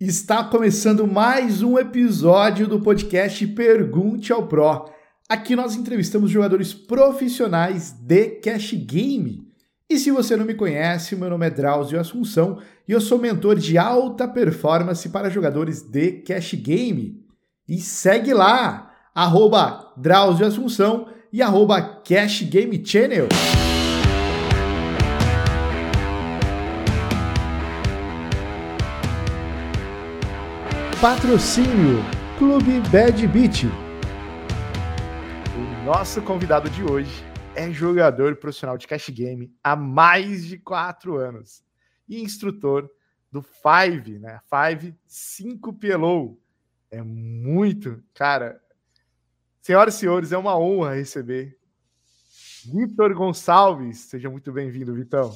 Está começando mais um episódio do podcast Pergunte ao Pro. Aqui nós entrevistamos jogadores profissionais de cash game. E se você não me conhece, meu nome é Drauzio Assunção e eu sou mentor de alta performance para jogadores de cash game. E segue lá, arroba Drauzio Assunção e arroba Cash Game Channel. Patrocínio Clube Bad Beat. O nosso convidado de hoje é jogador profissional de cash game há mais de quatro anos e instrutor do Five, né? Five 5 Pelou. É muito, cara. Senhoras e senhores, é uma honra receber Vitor Gonçalves. Seja muito bem-vindo, Vitão.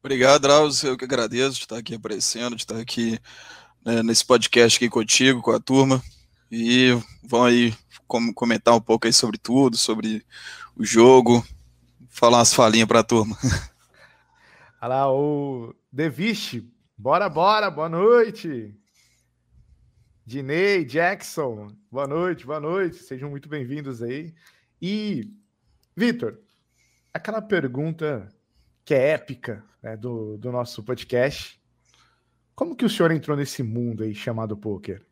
Obrigado, Drauzio. Eu que agradeço de estar aqui aparecendo, de estar aqui né, nesse podcast aqui contigo, com a turma. E vão aí comentar um pouco aí sobre tudo, sobre o jogo, falar umas falinhas para a turma. Olha lá, o Devish, bora, bora, boa noite. Dinei, Jackson, boa noite, boa noite, sejam muito bem-vindos aí. E, Vitor, aquela pergunta que é épica né, do, do nosso podcast, como que o senhor entrou nesse mundo aí chamado poker?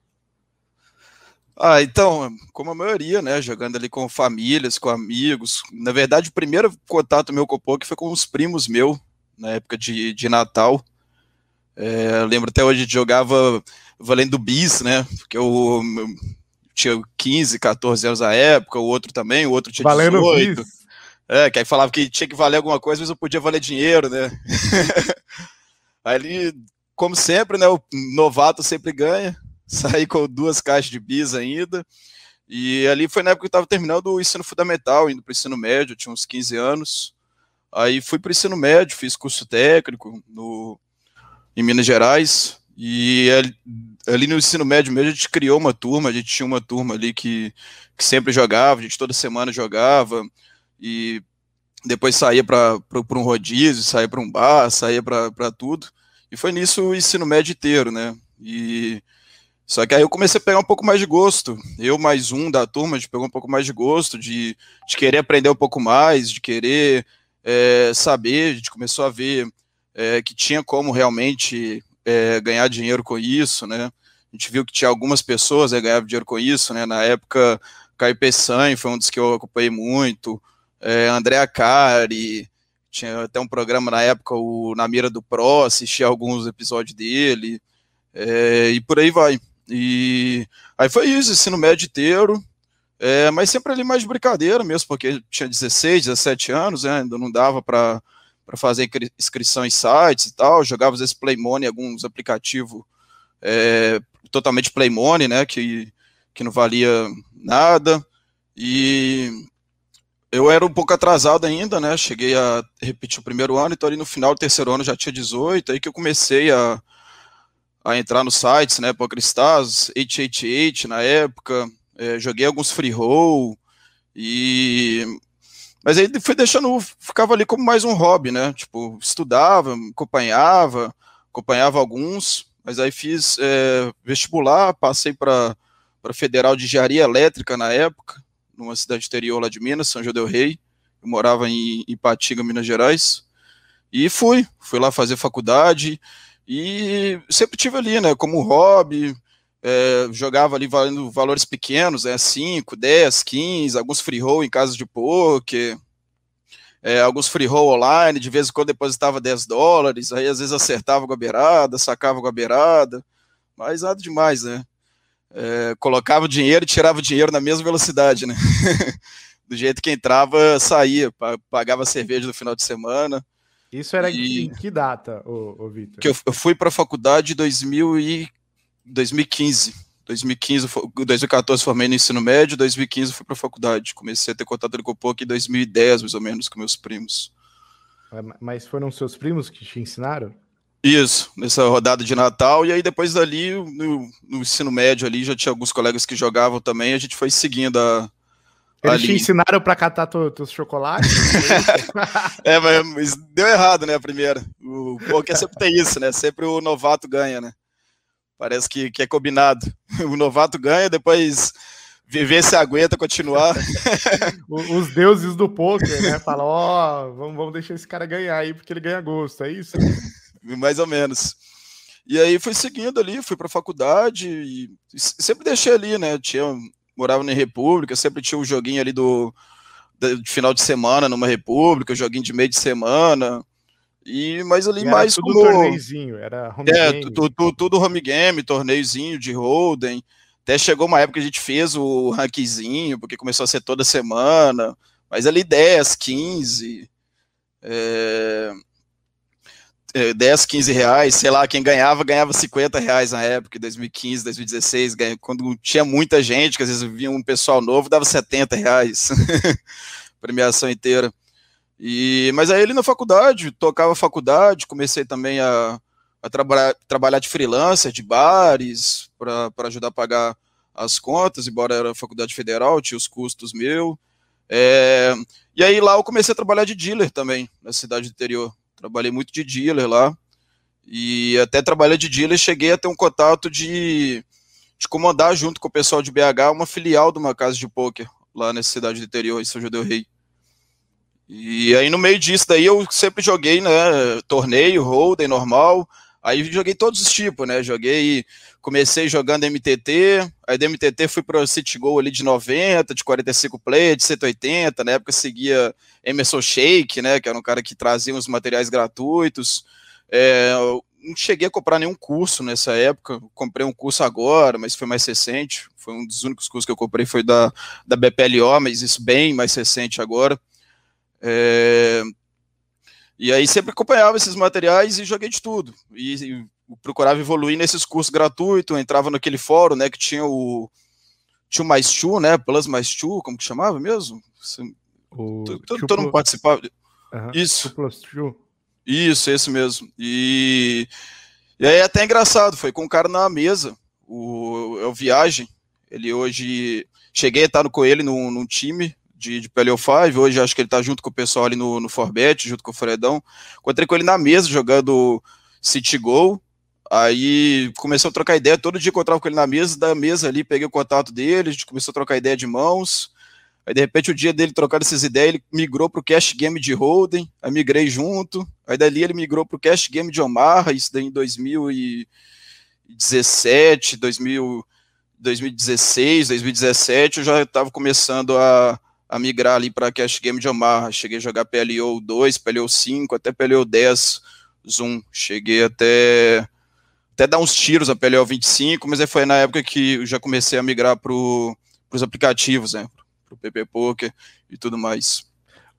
Ah, então, como a maioria, né, jogando ali com famílias, com amigos. Na verdade, o primeiro contato meu com o poker foi com os primos meus, na época de, de Natal. É, lembro até hoje de jogava valendo bis, né, porque eu, eu, tinha 15, 14 anos na época, o outro também, o outro tinha valendo 18. Bis. É, que aí falava que tinha que valer alguma coisa, mas eu podia valer dinheiro, né. aí ele como sempre, né? O novato sempre ganha. Saí com duas caixas de bis ainda. E ali foi na época que eu estava terminando o ensino fundamental, indo para o ensino médio, tinha uns 15 anos. Aí fui para o ensino médio, fiz curso técnico no, em Minas Gerais. E ali, ali, no ensino médio mesmo a gente criou uma turma, a gente tinha uma turma ali que, que sempre jogava, a gente toda semana jogava. E depois saía para um rodízio, saía para um bar, saía para tudo. E foi nisso o ensino médio inteiro, né? E só que aí eu comecei a pegar um pouco mais de gosto. Eu mais um da turma, de pegar um pouco mais de gosto, de, de querer aprender um pouco mais, de querer é, saber. A gente começou a ver é, que tinha como realmente é, ganhar dinheiro com isso, né? A gente viu que tinha algumas pessoas que ganhavam dinheiro com isso, né? Na época, Caio Peçanha foi um dos que eu acompanhei muito, é, André Acari, tinha até um programa na época, o Na Mira do Pro, assisti alguns episódios dele, é, e por aí vai. E aí foi isso, ensino médio inteiro, é, mas sempre ali mais de brincadeira mesmo, porque tinha 16, 17 anos, né, ainda não dava para fazer inscrição em sites e tal, jogava às vezes Playmone, alguns aplicativos é, totalmente Playmone, né, que, que não valia nada, e eu era um pouco atrasado ainda, né? Cheguei a repetir o primeiro ano, então ali no final do terceiro ano já tinha 18, aí que eu comecei a, a entrar nos sites, né? PokerStars, 888 na época, é, joguei alguns free roll e mas aí foi deixando, ficava ali como mais um hobby, né? Tipo, estudava, acompanhava, acompanhava alguns, mas aí fiz é, vestibular, passei para para Federal de Engenharia Elétrica na época, numa cidade interior lá de Minas, São João del Rei. Eu morava em Ipatinga, Minas Gerais. E fui, fui lá fazer faculdade. E sempre tive ali, né, como hobby, é, jogava ali valendo valores pequenos, né, 5, 10, 15, alguns free roll em casas de poker, é, alguns free roll online, de vez em quando depositava 10 dólares, aí às vezes acertava com a beirada, sacava com a beirada, mas nada demais, né é, colocava o dinheiro e tirava o dinheiro na mesma velocidade, né? Do jeito que entrava, saía, pagava cerveja no final de semana. Isso era e... em que data, ô Vitor? Que eu, eu fui para a faculdade em 2000 e 2015. 2015, 2014 formei no ensino médio, 2015 fui para a faculdade. Comecei a ter contato com o POC em 2010, mais ou menos, com meus primos. Mas foram seus primos que te ensinaram? Isso, nessa rodada de Natal, e aí depois dali, no, no, ensino médio ali, já tinha alguns colegas que jogavam também, a gente foi seguindo a. Eles te ensinaram para catar teus chocolates? é, mas deu errado, né, a primeira. O poker sempre tem isso, né? Sempre o novato ganha, né? Parece que, que é combinado. O novato ganha, depois viver se aguenta continuar. Os deuses do poker, né? Falam, ó, oh, vamos, vamos deixar esse cara ganhar aí, porque ele ganha gosto, é isso? Mais ou menos. E aí fui seguindo ali, fui para faculdade e sempre deixei ali, né? Tinha, morava na República, sempre tinha um joguinho ali do, de final de semana numa República, joguinho de meio de semana. E, mas ali e mais tudo como... torneizinho, era home é, game. Tudo, tudo, tudo home game, torneiozinho de Holden. Até chegou uma época que a gente fez o rankzinho, porque começou a ser toda semana. Mas ali 10, 15. É... 10, 15 reais, sei lá, quem ganhava, ganhava 50 reais na época, 2015, 2016, quando tinha muita gente, que às vezes vinha um pessoal novo, dava 70 reais, premiação inteira. E, mas aí ele na faculdade, tocava faculdade, comecei também a, a traba trabalhar de freelancer, de bares, para ajudar a pagar as contas, embora era faculdade federal, tinha os custos meu. É, e aí lá eu comecei a trabalhar de dealer também, na cidade do interior. Trabalhei muito de dealer lá. E até trabalhar de dealer, cheguei a ter um contato de, de comandar junto com o pessoal de BH uma filial de uma casa de pôquer lá nessa cidade do interior, em São João del Rei. E aí no meio disso daí eu sempre joguei, né, torneio, hold'em normal, aí joguei todos os tipos, né, joguei, comecei jogando MTT, aí do MTT fui para o City Go ali de 90, de 45 play, de 180, na época seguia Emerson Shake, né, que era um cara que trazia uns materiais gratuitos, é, não cheguei a comprar nenhum curso nessa época, comprei um curso agora, mas foi mais recente, foi um dos únicos cursos que eu comprei foi da, da BPLO, mas isso bem mais recente agora, é... E aí sempre acompanhava esses materiais e joguei de tudo. E, e procurava evoluir nesses cursos gratuitos, entrava naquele fórum, né, que tinha o tinha o mais two, né, Plus mais two, como que chamava mesmo? O todo, todo mundo participava. Uhum. Isso. Plus two. Isso, esse mesmo. E, e aí é até engraçado, foi com um cara na mesa, o, é o Viagem, ele hoje, cheguei a estar no, com ele num, num time, de, de PLO 5, hoje acho que ele tá junto com o pessoal ali no, no Forbet, junto com o Fredão. Encontrei com ele na mesa, jogando City Go. Aí começou a trocar ideia, todo dia encontrava com ele na mesa, da mesa ali, peguei o contato dele, a gente começou a trocar ideia de mãos. Aí de repente o dia dele trocando essas ideias, ele migrou pro Cash Game de Holden, aí migrei junto. Aí dali ele migrou pro Cash Game de Omaha, isso daí em 2017, 2000, 2016, 2017, eu já estava começando a, a migrar ali para Cash Game de Omaha. Cheguei a jogar PLO 2, PLO 5, até PLO 10 Zoom. Cheguei até até dar uns tiros a PLO 25, mas aí foi na época que eu já comecei a migrar para os aplicativos, né? Para o PP Poker e tudo mais.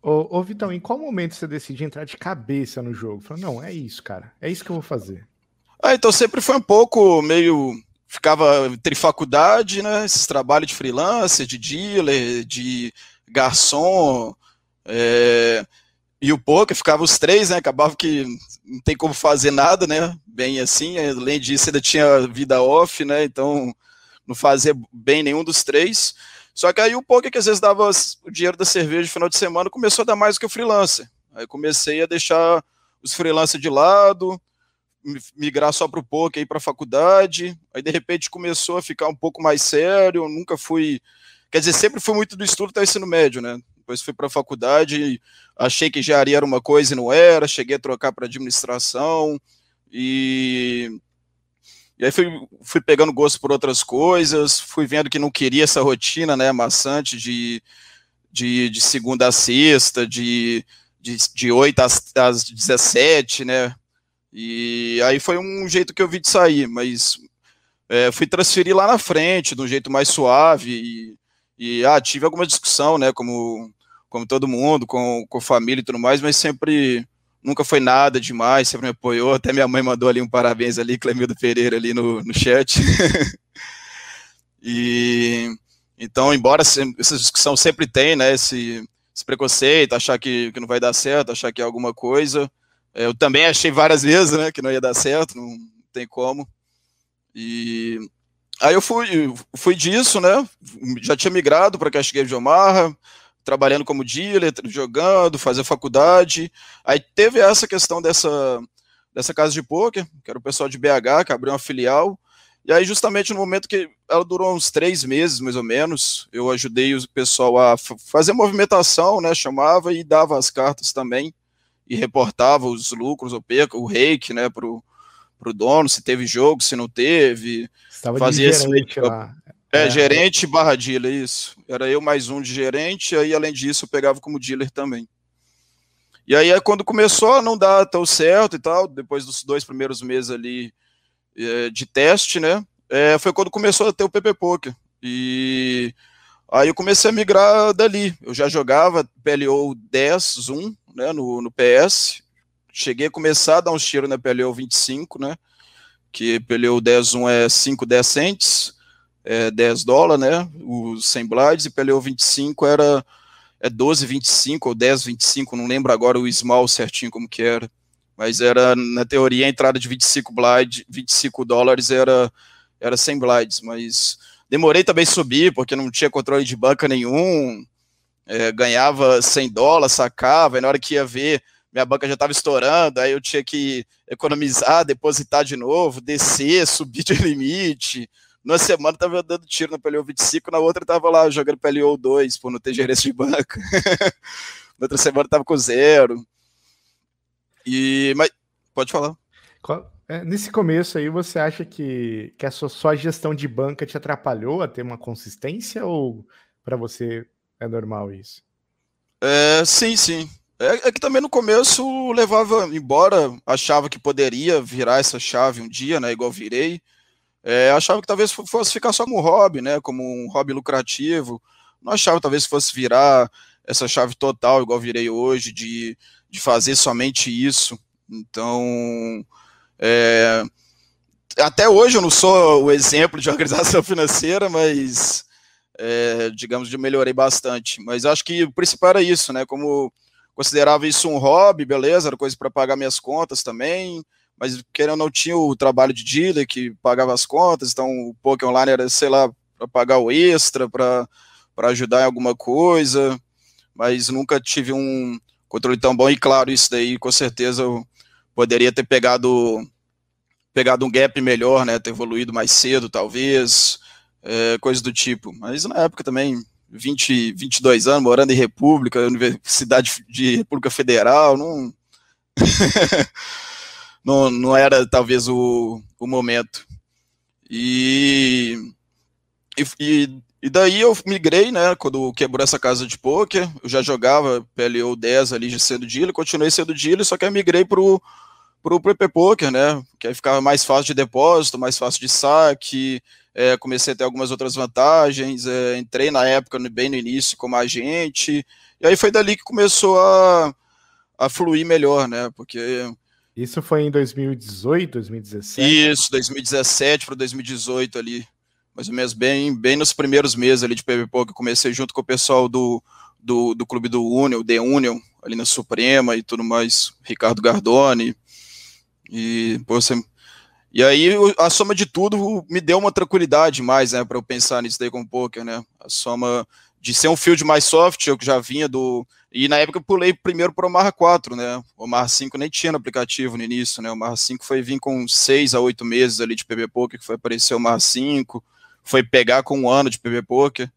Ô, ô, Vitão, em qual momento você decidiu entrar de cabeça no jogo? Falou, não, é isso, cara. É isso que eu vou fazer. Ah, então sempre foi um pouco meio ficava entre faculdade, né, esses trabalhos de freelancer, de dealer, de garçom é, e o poker, ficava os três, né? Acabava que não tem como fazer nada, né? Bem assim, além disso, ainda tinha vida off, né? Então não fazia bem nenhum dos três. Só que aí o poker, que às vezes dava o dinheiro da cerveja no final de semana, começou a dar mais do que o freelancer. Aí comecei a deixar os freelancers de lado, migrar só para o poker e para a faculdade. Aí de repente começou a ficar um pouco mais sério. Eu nunca fui Quer dizer, sempre fui muito do estudo até o ensino médio, né? Depois fui para a faculdade, achei que engenharia era uma coisa e não era, cheguei a trocar para administração e e aí fui, fui pegando gosto por outras coisas, fui vendo que não queria essa rotina, né, maçante de, de, de segunda a sexta, de, de, de 8 às, às 17, né, e aí foi um jeito que eu vi de sair, mas é, fui transferir lá na frente, de um jeito mais suave, e, e ah, tive alguma discussão, né, como, como todo mundo, com, com família e tudo mais, mas sempre nunca foi nada demais, sempre me apoiou. Até minha mãe mandou ali um parabéns ali, Clemildo Pereira ali no, no chat. e então, embora essa discussão sempre tem, né, esse, esse preconceito, achar que, que não vai dar certo, achar que é alguma coisa. Eu também achei várias vezes, né, que não ia dar certo, não tem como. E Aí eu fui, fui disso, né? Já tinha migrado para Cash Game de Omaha, trabalhando como dealer, jogando, fazer faculdade. Aí teve essa questão dessa, dessa casa de poker, que era o pessoal de BH, que abriu uma filial. E aí, justamente no momento que ela durou uns três meses, mais ou menos, eu ajudei o pessoal a fazer movimentação, né? Chamava e dava as cartas também, e reportava os lucros ou perca, o reiki, né, pro, pro dono, se teve jogo, se não teve. Estava fazia de gerente lá. É, é, gerente barra dealer, isso. Era eu mais um de gerente, aí além disso eu pegava como dealer também. E aí, quando começou a não dar tão certo e tal, depois dos dois primeiros meses ali é, de teste, né? É, foi quando começou a ter o PP Poker. E aí eu comecei a migrar dali. Eu já jogava PLO 10 Zoom, né, no, no PS. Cheguei a começar a dar uns tiros na PLO 25, né? Que PLO 10 Zoom é 5, 10 cents, é 10 dólares, né? Os 100 blides, e PLO 25 era é 12, 25 ou 10, 25, não lembro agora o small certinho como que era mas era, na teoria, a entrada de 25 blind, 25 dólares era, era 100 blinds, mas demorei também subir, porque não tinha controle de banca nenhum, é, ganhava 100 dólares, sacava, e na hora que ia ver, minha banca já estava estourando, aí eu tinha que economizar, depositar de novo, descer, subir de limite. Numa semana estava dando tiro no PLO 25, na outra estava lá jogando PLO 2, por não ter gerência de banca. na outra semana estava com zero. E, mas, pode falar. É, nesse começo aí, você acha que, que a sua, sua gestão de banca te atrapalhou a ter uma consistência ou para você é normal isso? É, sim, sim. É, é, que também no começo levava, embora achava que poderia virar essa chave um dia, né, igual virei, é, achava que talvez fosse ficar só como hobby, né, como um hobby lucrativo, não achava talvez fosse virar essa chave total, igual virei hoje, de de fazer somente isso. Então, é, até hoje eu não sou o exemplo de organização financeira, mas é, digamos que melhorei bastante. Mas acho que o principal era isso, né? Como considerava isso um hobby, beleza, era coisa para pagar minhas contas também, mas querendo não tinha o trabalho de dealer que pagava as contas, então o poker online era, sei lá, para pagar o extra, para ajudar em alguma coisa, mas nunca tive um, controle tão bom, e claro, isso daí com certeza eu poderia ter pegado pegado um gap melhor, né, ter evoluído mais cedo, talvez, é, coisa do tipo, mas na época também, 20, 22 anos, morando em República, Universidade de República Federal, não, não, não era talvez o, o momento. E, e, e daí eu migrei, né, quando quebrou essa casa de poker, eu já jogava PLO 10 ali sendo dealer, continuei sendo dealer, só que eu migrei pro pro PP Poker, né, que aí ficava mais fácil de depósito, mais fácil de saque, é, comecei a ter algumas outras vantagens, é, entrei na época, bem no início, como agente, e aí foi dali que começou a, a fluir melhor, né, porque... Isso foi em 2018, 2017? Isso, 2017 para 2018 ali mais ou menos bem, bem nos primeiros meses ali de PVP, que comecei junto com o pessoal do, do, do clube do Union, The Union, ali na Suprema e tudo mais, Ricardo Gardoni, e, pô, você, e aí a soma de tudo me deu uma tranquilidade mais, né, para eu pensar nisso daí com o poker, né, a soma de ser um field mais soft, eu que já vinha do, e na época eu pulei primeiro para o Omar 4, né, o Omar 5 nem tinha no aplicativo no início, né, o Omar 5 foi vir com 6 a 8 meses ali de PB Poker, que foi aparecer o Omar 5, foi pegar com um ano de PB Poker.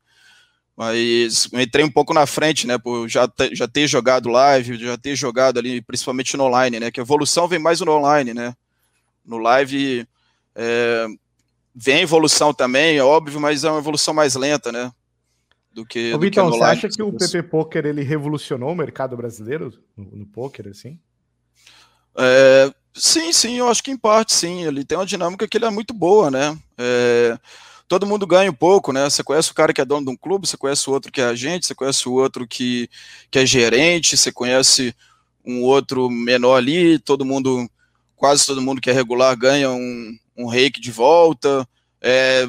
Mas entrei um pouco na frente, né? Por já, ter, já ter jogado live, já ter jogado ali, principalmente no online, né? Que a evolução vem mais no online, né? No live é, vem evolução também, é óbvio, mas é uma evolução mais lenta, né? Do que, Ô, do Vitão, que você acha que o PP Poker ele revolucionou o mercado brasileiro no, no poker, assim? É, sim, sim, eu acho que em parte sim. Ele tem uma dinâmica que ele é muito boa, né? É, todo mundo ganha um pouco, né? Você conhece o cara que é dono de um clube, você conhece o outro que é agente, você conhece o outro que, que é gerente, você conhece um outro menor ali, todo mundo, quase todo mundo que é regular ganha um, um reiki de volta. É,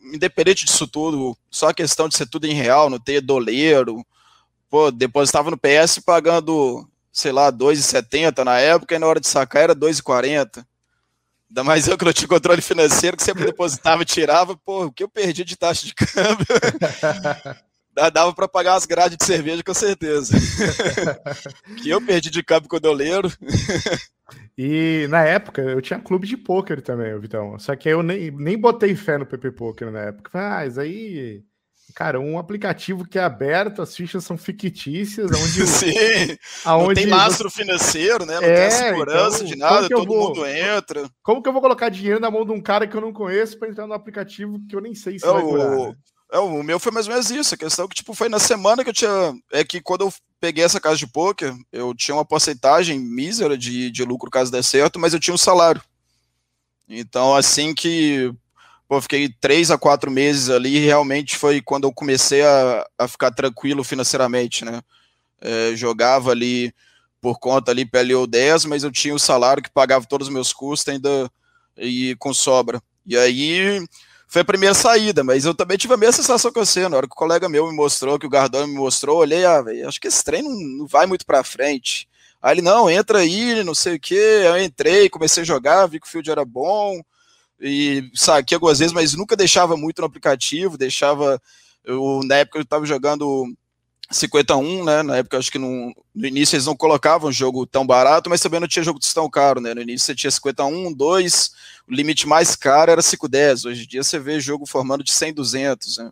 independente disso tudo, só a questão de ser tudo em real, não ter doleiro. Pô, depositava no PS pagando, sei lá, 2,70 na época, e na hora de sacar era 2,40. Ainda mais eu que não tinha controle financeiro, que sempre depositava e tirava. Pô, o que eu perdi de taxa de câmbio? Dava para pagar as grades de cerveja, com certeza. que eu perdi de câmbio com o doleiro. E na época eu tinha clube de pôquer também, Vitão. Só que eu nem, nem botei fé no PP Poker na época. Ah, isso aí Cara, um aplicativo que é aberto, as fichas são fictícias, onde Sim, aonde não tem lastro você... financeiro, né? Não é, tem segurança então, de nada, todo vou... mundo entra. Como que eu vou colocar dinheiro na mão de um cara que eu não conheço para entrar no aplicativo que eu nem sei se é, vai durar? Né? É, o meu foi mais ou menos isso. A questão que, tipo, foi na semana que eu tinha. É que quando eu peguei essa casa de poker, eu tinha uma porcentagem mísera de, de lucro caso der certo, mas eu tinha um salário. Então, assim que Pô, fiquei três a quatro meses ali realmente foi quando eu comecei a, a ficar tranquilo financeiramente, né? É, jogava ali por conta ali PLO 10, mas eu tinha o salário que pagava todos os meus custos ainda e com sobra. E aí foi a primeira saída, mas eu também tive a mesma sensação que você, na hora que o colega meu me mostrou, que o Gardão me mostrou, olhei, ah, véio, acho que esse trem não, não vai muito para frente. Aí ele, não, entra aí, não sei o que, eu entrei, comecei a jogar, vi que o field era bom, e saquei algumas vezes, mas nunca deixava muito no aplicativo, deixava. Eu, na época eu estava jogando 51, né? Na época acho que no, início eles não colocavam jogo tão barato, mas também não tinha jogo tão caro, né? No início você tinha 51, 2, o limite mais caro era 510. Hoje em dia você vê jogo formando de 100, 200, né?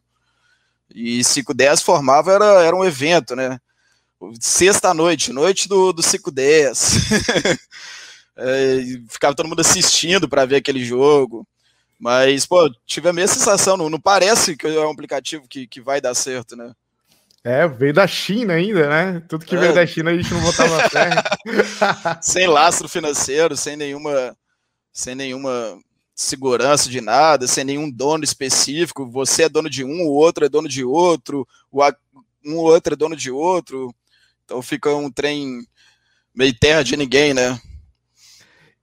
E 510 formava era, era um evento, né? Sexta noite, noite do, do 510. é, ficava todo mundo assistindo para ver aquele jogo. Mas, pô, tive a mesma sensação, não, não parece que é um aplicativo que, que vai dar certo, né? É, veio da China ainda, né? Tudo que é. veio da China a gente não botava fé. sem lastro financeiro, sem nenhuma, sem nenhuma segurança de nada, sem nenhum dono específico. Você é dono de um, o outro é dono de outro, o um ou outro é dono de outro. Então fica um trem meio terra de ninguém, né?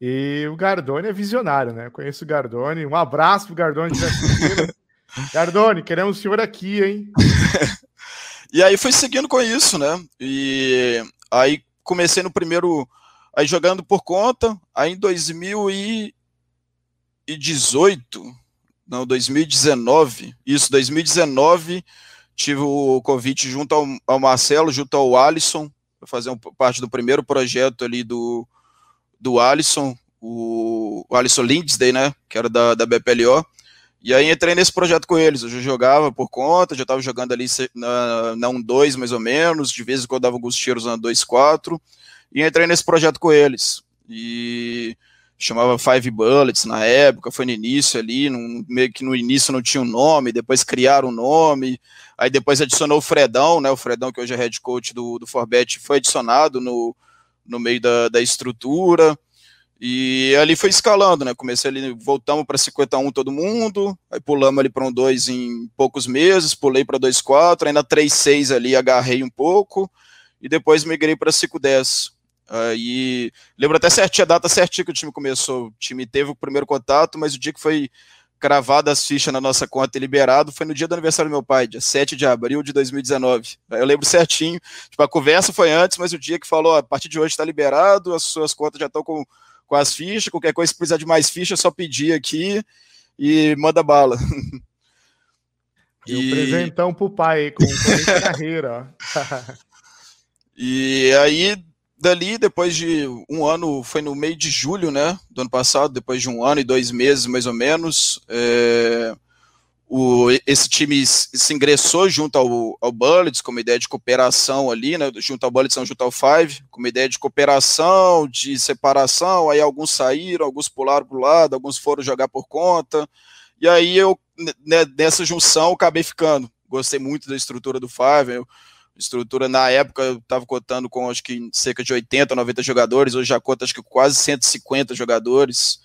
E o Gardoni é visionário, né? Eu conheço o Gardoni. Um abraço pro Gardoni de Gardoni, queremos o senhor aqui, hein? e aí foi seguindo com isso, né? E aí comecei no primeiro. Aí jogando por conta, aí em 2018, não, 2019, isso, 2019, tive o convite junto ao, ao Marcelo, junto ao Alisson, para fazer um, parte do primeiro projeto ali do, do Alisson, o, o Alisson Lindsay, né, que era da, da BPLO, e aí entrei nesse projeto com eles, eu já jogava por conta, já estava jogando ali na, na 1-2 mais ou menos, de vez em quando dava alguns tiros na 2-4, e entrei nesse projeto com eles, e chamava Five Bullets na época, foi no início ali, num, meio que no início não tinha um nome, depois criaram um nome, aí depois adicionou o Fredão, né, o Fredão que hoje é head coach do, do Forbet, foi adicionado no, no meio da, da estrutura. E ali foi escalando, né? Comecei ali, voltamos para 51 todo mundo, aí pulamos ali para um 2 em poucos meses, pulei para 2-4, aí na 3-6 ali agarrei um pouco, e depois migrei para 5-10. Aí lembro até certinho a data certinha que o time começou. O time teve o primeiro contato, mas o dia que foi cravada as fichas na nossa conta e liberado foi no dia do aniversário do meu pai, dia 7 de abril de 2019. Eu lembro certinho. Tipo, a conversa foi antes, mas o dia que falou: a partir de hoje está liberado, as suas contas já estão com, com as fichas, qualquer coisa, se precisar de mais fichas, é só pedir aqui e manda bala. E um presentão pro pai, com, com carreira. e aí, dali, depois de um ano, foi no meio de julho, né, do ano passado, depois de um ano e dois meses, mais ou menos, é, o, esse time se ingressou junto ao, ao Bullets, com uma ideia de cooperação ali, né, junto ao Bullets, junto ao Five, com uma ideia de cooperação, de separação, aí alguns saíram, alguns pularam para o lado, alguns foram jogar por conta, e aí eu, né, nessa junção, acabei ficando, gostei muito da estrutura do Five, eu, estrutura na época eu estava contando com acho que cerca de 80, 90 jogadores, hoje já conta acho que quase 150 jogadores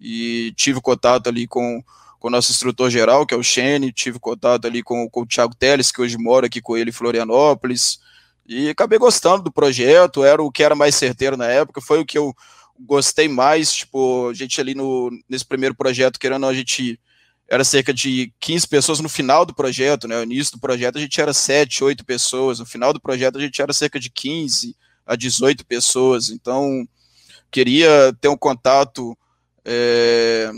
e tive contato ali com, com o nosso instrutor geral, que é o Shane, tive contato ali com, com o Thiago Teles, que hoje mora aqui com ele em Florianópolis, e acabei gostando do projeto, era o que era mais certeiro na época, foi o que eu gostei mais, tipo, a gente ali no, nesse primeiro projeto, querendo a gente era cerca de 15 pessoas no final do projeto, né? No início do projeto a gente era 7, 8 pessoas, no final do projeto a gente era cerca de 15 a 18 pessoas, então queria ter um contato é,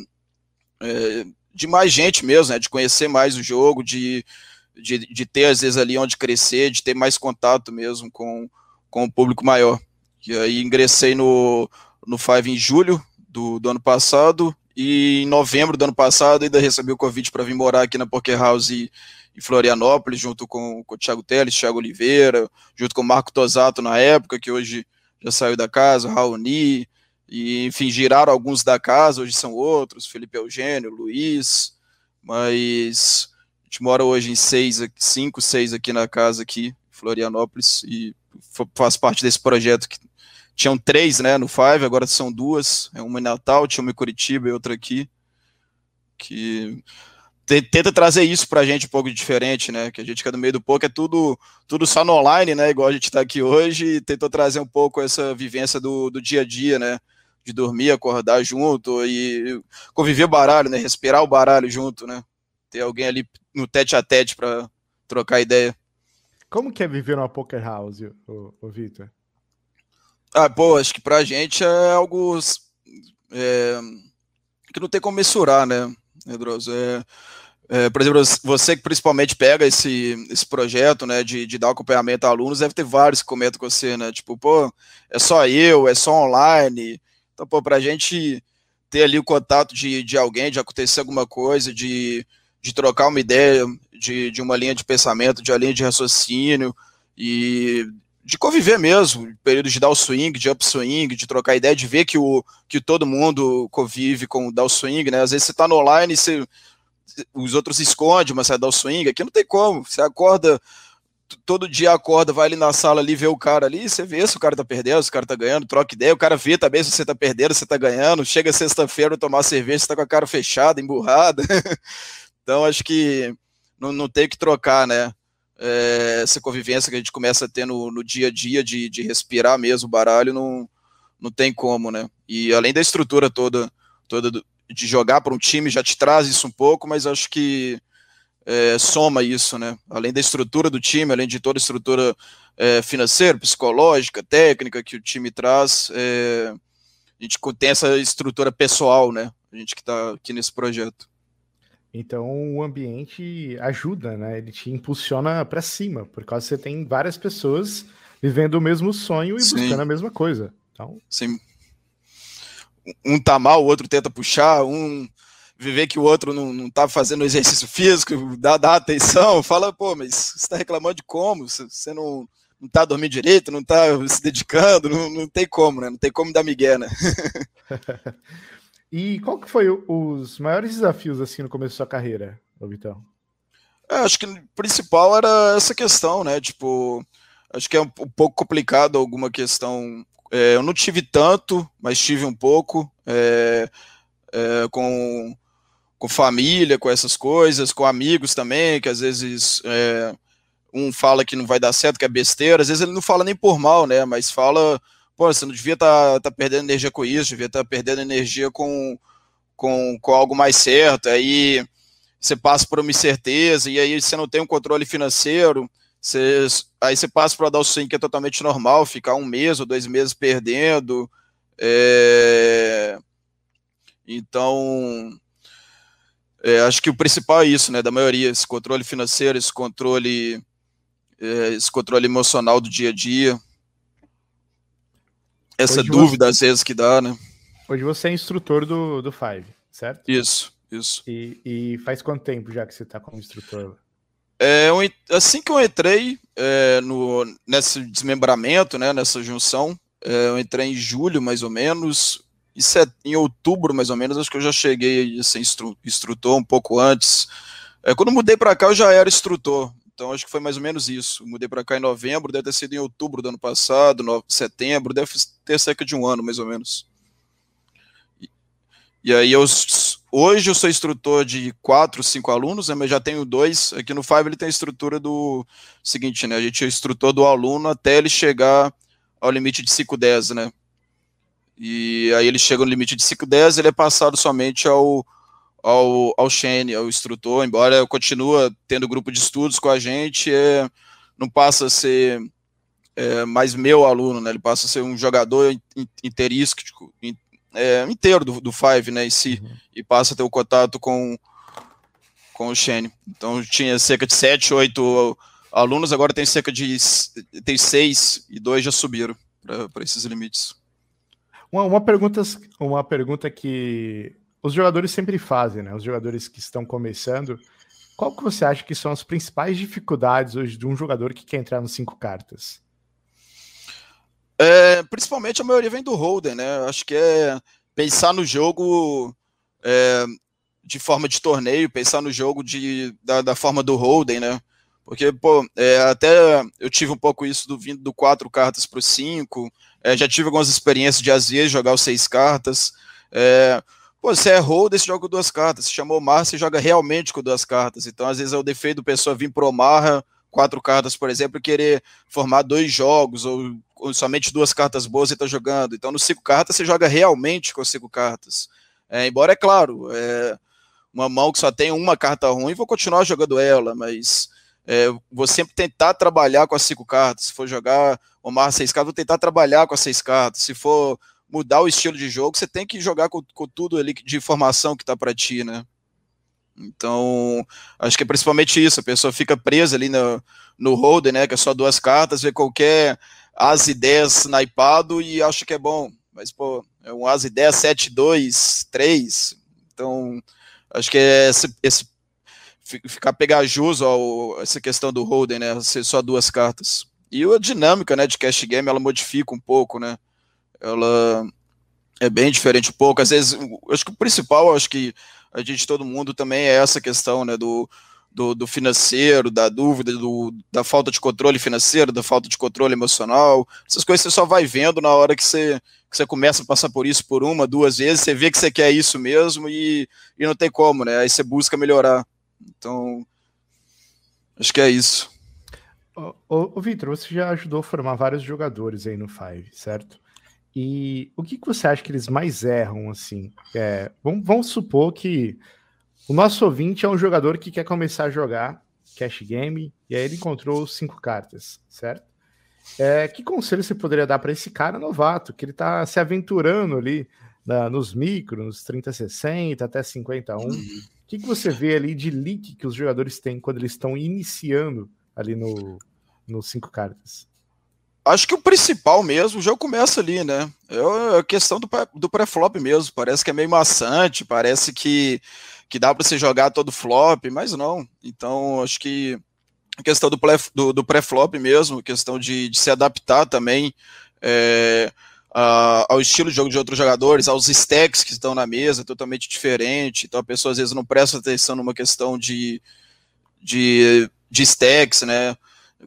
é, de mais gente mesmo, né? De conhecer mais o jogo, de, de, de ter às vezes ali onde crescer, de ter mais contato mesmo com, com o público maior. E aí ingressei no, no Five em julho do, do ano passado, e em novembro do ano passado ainda recebi o convite para vir morar aqui na Poker House em Florianópolis, junto com, com o Thiago Teles, Thiago Oliveira, junto com o Marco Tosato na época, que hoje já saiu da casa, Raoni, e enfim, giraram alguns da casa, hoje são outros, Felipe Eugênio, Luiz, mas a gente mora hoje em seis, cinco, seis aqui na casa aqui, Florianópolis, e faz parte desse projeto que tinham três, né, no Five, agora são duas, é uma em Natal, tinha uma em Curitiba e outra aqui, que tenta trazer isso pra gente um pouco diferente, né, que a gente que é do meio do pouco é tudo, tudo só no online, né, igual a gente tá aqui hoje, e tentou trazer um pouco essa vivência do, do dia a dia, né, de dormir, acordar junto e conviver baralho, né, respirar o baralho junto, né, ter alguém ali no tete a tete para trocar ideia. Como que é viver numa poker house, o, o Victor? Ah, pô, acho que pra gente é algo é, que não tem como mensurar, né, Edroso? É, é, por exemplo, você que principalmente pega esse, esse projeto, né, de, de dar acompanhamento a alunos, deve ter vários que comentam com você, né, tipo, pô, é só eu, é só online. Então, pô, pra gente ter ali o contato de, de alguém, de acontecer alguma coisa, de, de trocar uma ideia, de, de uma linha de pensamento, de uma linha de raciocínio, e de conviver mesmo, período de dar o swing, de upswing, de trocar ideia, de ver que, o, que todo mundo convive com o dar o swing, né? Às vezes você tá no online e você, os outros escondem, mas você dá o swing, aqui não tem como. Você acorda, todo dia acorda, vai ali na sala ali, vê o cara ali, você vê se o cara tá perdendo, se o cara tá ganhando, troca ideia, o cara vê também se você tá perdendo, se você tá ganhando, chega sexta-feira tomar cerveja, você tá com a cara fechada, emburrada. então acho que não, não tem que trocar, né? é, essa convivência que a gente começa a ter no, no dia a dia de, de respirar mesmo o baralho, não, não tem como, né? E além da estrutura toda, toda de jogar para um time, já te traz isso um pouco, mas acho que é, soma isso, né? Além da estrutura do time, além de toda a estrutura é, financeira, psicológica, técnica que o time traz, é, a gente tem essa estrutura pessoal, né? A gente que está aqui nesse projeto. Então o ambiente ajuda, né? Ele te impulsiona para cima, por causa que você tem várias pessoas vivendo o mesmo sonho e Sim. buscando a mesma coisa. Então... Sim. Um tá mal, o outro tenta puxar, um viver que o outro não, não tá fazendo exercício físico, dá, dá atenção, fala, pô, mas você tá reclamando de como? Você não, não tá dormindo direito, não tá se dedicando, não, não tem como, né? Não tem como dar migué, né? E qual que foi os maiores desafios assim no começo da sua carreira, Vitão? É, acho que o principal era essa questão, né? Tipo, acho que é um, um pouco complicado alguma questão. É, eu não tive tanto, mas tive um pouco é, é, com, com família, com essas coisas, com amigos também, que às vezes é, um fala que não vai dar certo, que é besteira, às vezes ele não fala nem por mal, né? Mas fala pô, você não devia estar tá, tá perdendo energia com isso, devia estar tá perdendo energia com, com, com algo mais certo. Aí você passa por uma incerteza, e aí você não tem um controle financeiro, você, aí você passa para dar o swing que é totalmente normal, ficar um mês ou dois meses perdendo. É... Então, é, acho que o principal é isso, né? Da maioria, esse controle financeiro, esse controle, é, esse controle emocional do dia a dia essa Hoje dúvida você... às vezes que dá, né? Hoje você é instrutor do, do Five, certo? Isso, isso. E, e faz quanto tempo já que você está como instrutor? É, eu, assim que eu entrei é, no, nesse desmembramento, né, nessa junção, é, eu entrei em julho, mais ou menos, é em outubro, mais ou menos, acho que eu já cheguei a ser instru, instrutor um pouco antes. É, quando mudei para cá, eu já era instrutor, então acho que foi mais ou menos isso. Mudei para cá em novembro, deve ter sido em outubro do ano passado, no, setembro, deve ter cerca de um ano mais ou menos. E, e aí eu hoje eu sou instrutor de quatro, cinco alunos, né, mas já tenho dois. Aqui no Five ele tem a estrutura do seguinte, né? A gente é instrutor do aluno até ele chegar ao limite de 510, né? E aí ele chega no limite de 510, ele é passado somente ao ao, ao Shane, ao instrutor, embora continue tendo grupo de estudos com a gente, é, não passa a ser é, mais meu aluno, né? Ele passa a ser um jogador interístico, é, inteiro do, do Five, né, em si, uhum. e passa a ter o contato com, com o Shane. Então tinha cerca de 7, 8 alunos, agora tem cerca de tem seis e dois já subiram para esses limites. Uma, uma, pergunta, uma pergunta que os jogadores sempre fazem, né? Os jogadores que estão começando. Qual que você acha que são as principais dificuldades hoje de um jogador que quer entrar nos cinco cartas? É, principalmente a maioria vem do Holden, né? Acho que é pensar no jogo é, de forma de torneio, pensar no jogo de, da, da forma do Holden, né? Porque, pô, é, até eu tive um pouco isso do vindo do quatro cartas para o cinco, é, já tive algumas experiências de às vezes jogar os seis cartas. É, pô, você holder, você joga com duas cartas. Se chamou Mar, você joga realmente com duas cartas. Então, às vezes, é o defeito do pessoa vir pro Marra, quatro cartas, por exemplo, e querer formar dois jogos, ou, ou somente duas cartas boas e tá jogando. Então, no cinco cartas, você joga realmente com cinco cartas. É, embora, é claro, é, uma mão que só tem uma carta ruim, vou continuar jogando ela, mas é, vou sempre tentar trabalhar com as cinco cartas. Se for jogar Omar seis cartas, vou tentar trabalhar com as seis cartas. Se for mudar o estilo de jogo, você tem que jogar com, com tudo ali de informação que tá para ti, né? Então, acho que é principalmente isso, a pessoa fica presa ali no, no holder, né, que é só duas cartas, vê qualquer as e 10 naipado e acha que é bom, mas, pô, é um as e 10, 7, 2, 3, então, acho que é esse, esse ficar pegajoso ao, essa questão do holder, né, ser só duas cartas. E a dinâmica, né, de cash game, ela modifica um pouco, né, ela é bem diferente um pouco. Às vezes, acho que o principal, acho que a gente, todo mundo, também é essa questão, né, do, do, do, financeiro, da dúvida, do, da falta de controle financeiro, da falta de controle emocional. Essas coisas você só vai vendo na hora que você, que você começa a passar por isso por uma, duas vezes, você vê que você quer isso mesmo e, e não tem como, né? Aí você busca melhorar. Então, acho que é isso. Ô, ô, ô Vitor, você já ajudou a formar vários jogadores aí no Five, certo? E o que, que você acha que eles mais erram, assim? É, vamos, vamos, supor que o nosso ouvinte é um jogador que quer começar a jogar cash game e aí ele encontrou cinco cartas, certo? É, que conselho você poderia dar para esse cara novato, que ele está se aventurando ali na, nos micros, nos 3060 até 51? Uhum. O que, que você vê ali de leak que os jogadores têm quando eles estão iniciando ali no, no cinco cartas? Acho que o principal mesmo, o jogo começa ali, né? É a questão do, do pré-flop mesmo. Parece que é meio maçante, parece que, que dá para você jogar todo flop, mas não. Então, acho que a questão do, do, do pré-flop mesmo, questão de, de, se adaptar também é, a, ao estilo de jogo de outros jogadores, aos stacks que estão na mesa, totalmente diferente. Então, a pessoa às vezes não presta atenção numa questão de, de, de stacks, né?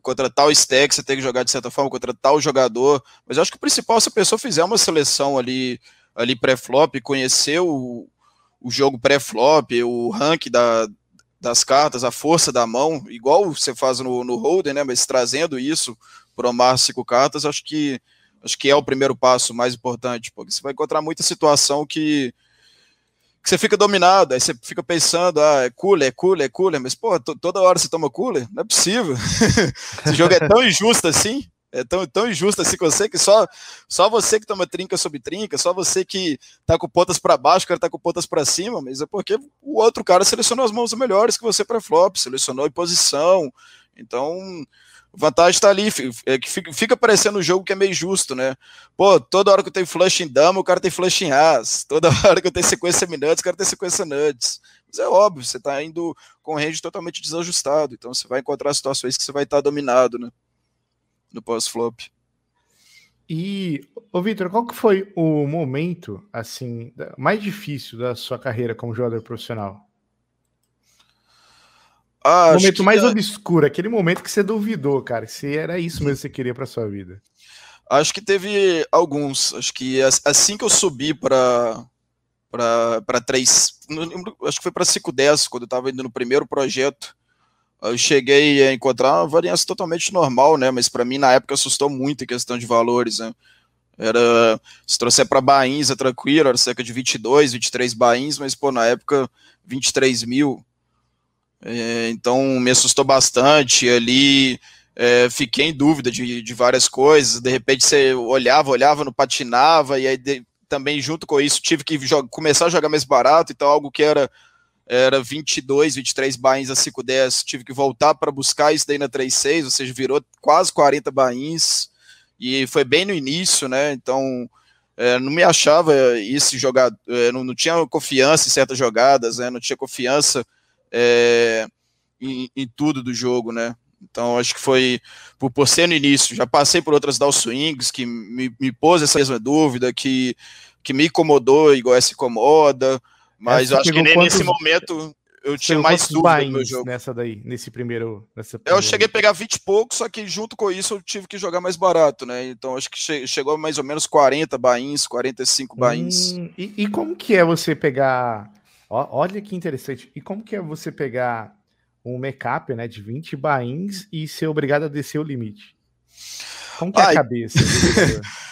contra tal stack você tem que jogar de certa forma, contra tal jogador. Mas eu acho que o principal, se a pessoa fizer uma seleção ali, ali pré-flop, conhecer o, o jogo pré-flop, o rank da, das cartas, a força da mão, igual você faz no, no Holden, né? Mas trazendo isso para o cinco cartas, acho que acho que é o primeiro passo mais importante, porque você vai encontrar muita situação que que você fica dominado, aí você fica pensando, ah, é cooler, é cooler, é cooler, mas, pô, toda hora você toma cooler? Não é possível. Esse jogo é tão injusto assim, é tão, tão injusto assim com você, que só, só você que toma trinca sobre trinca, só você que tá com pontas para baixo, o cara tá com pontas para cima, mas é porque o outro cara selecionou as mãos melhores que você para flop, selecionou em posição, então vantagem está ali, é que fica, fica parecendo um jogo que é meio justo, né? Pô, toda hora que eu tenho flush em dama, o cara tem flush em as. Toda hora que eu tenho sequência nuts, o cara tem sequência nuts. Mas é óbvio, você está indo com range totalmente desajustado, então você vai encontrar situações que você vai estar tá dominado, né? No pós-flop. E, ô Vitor, qual que foi o momento, assim, mais difícil da sua carreira como jogador profissional? Ah, o momento mais é... obscuro, aquele momento que você duvidou, cara, se era isso mesmo que você queria para sua vida. Acho que teve alguns. Acho que assim que eu subi para para 3, acho que foi para 510, quando eu estava indo no primeiro projeto, eu cheguei a encontrar uma variância totalmente normal, né? Mas para mim na época assustou muito em questão de valores, né? Era, se trouxer para bains é tranquilo, era cerca de 22, 23 bains, mas pô, na época 23 mil, é, então me assustou bastante ali. É, fiquei em dúvida de, de, várias coisas. De repente você olhava, olhava, não patinava, e aí de, também junto com isso tive que começar a jogar mais barato. Então, algo que era era 22, 23 bains a 510, tive que voltar para buscar isso daí na 36, ou seja, virou quase 40 bains, e foi bem no início, né? Então é, não me achava esse jogador, é, não, não, tinha confiança em certas jogadas, né, não tinha confiança é, em, em, tudo do jogo, né? Então acho que foi por, por ser no início. Já passei por outras down swings que me, me pôs essa mesma dúvida, que, que me incomodou, igual essa incomoda. Mas acho que quantos... nesse momento eu tinha mais dúvida no meu jogo. Nessa daí, nesse primeiro. Nessa eu cheguei a pegar 20 e pouco, só que junto com isso eu tive que jogar mais barato, né? Então acho que che chegou mais ou menos 40 bains, 45 bains. Hum, e, e, como que é você pegar. Ó, olha que interessante. E como que é você pegar um make-up né, de 20 bains e ser obrigado a descer o limite? Como que é Ai. a cabeça?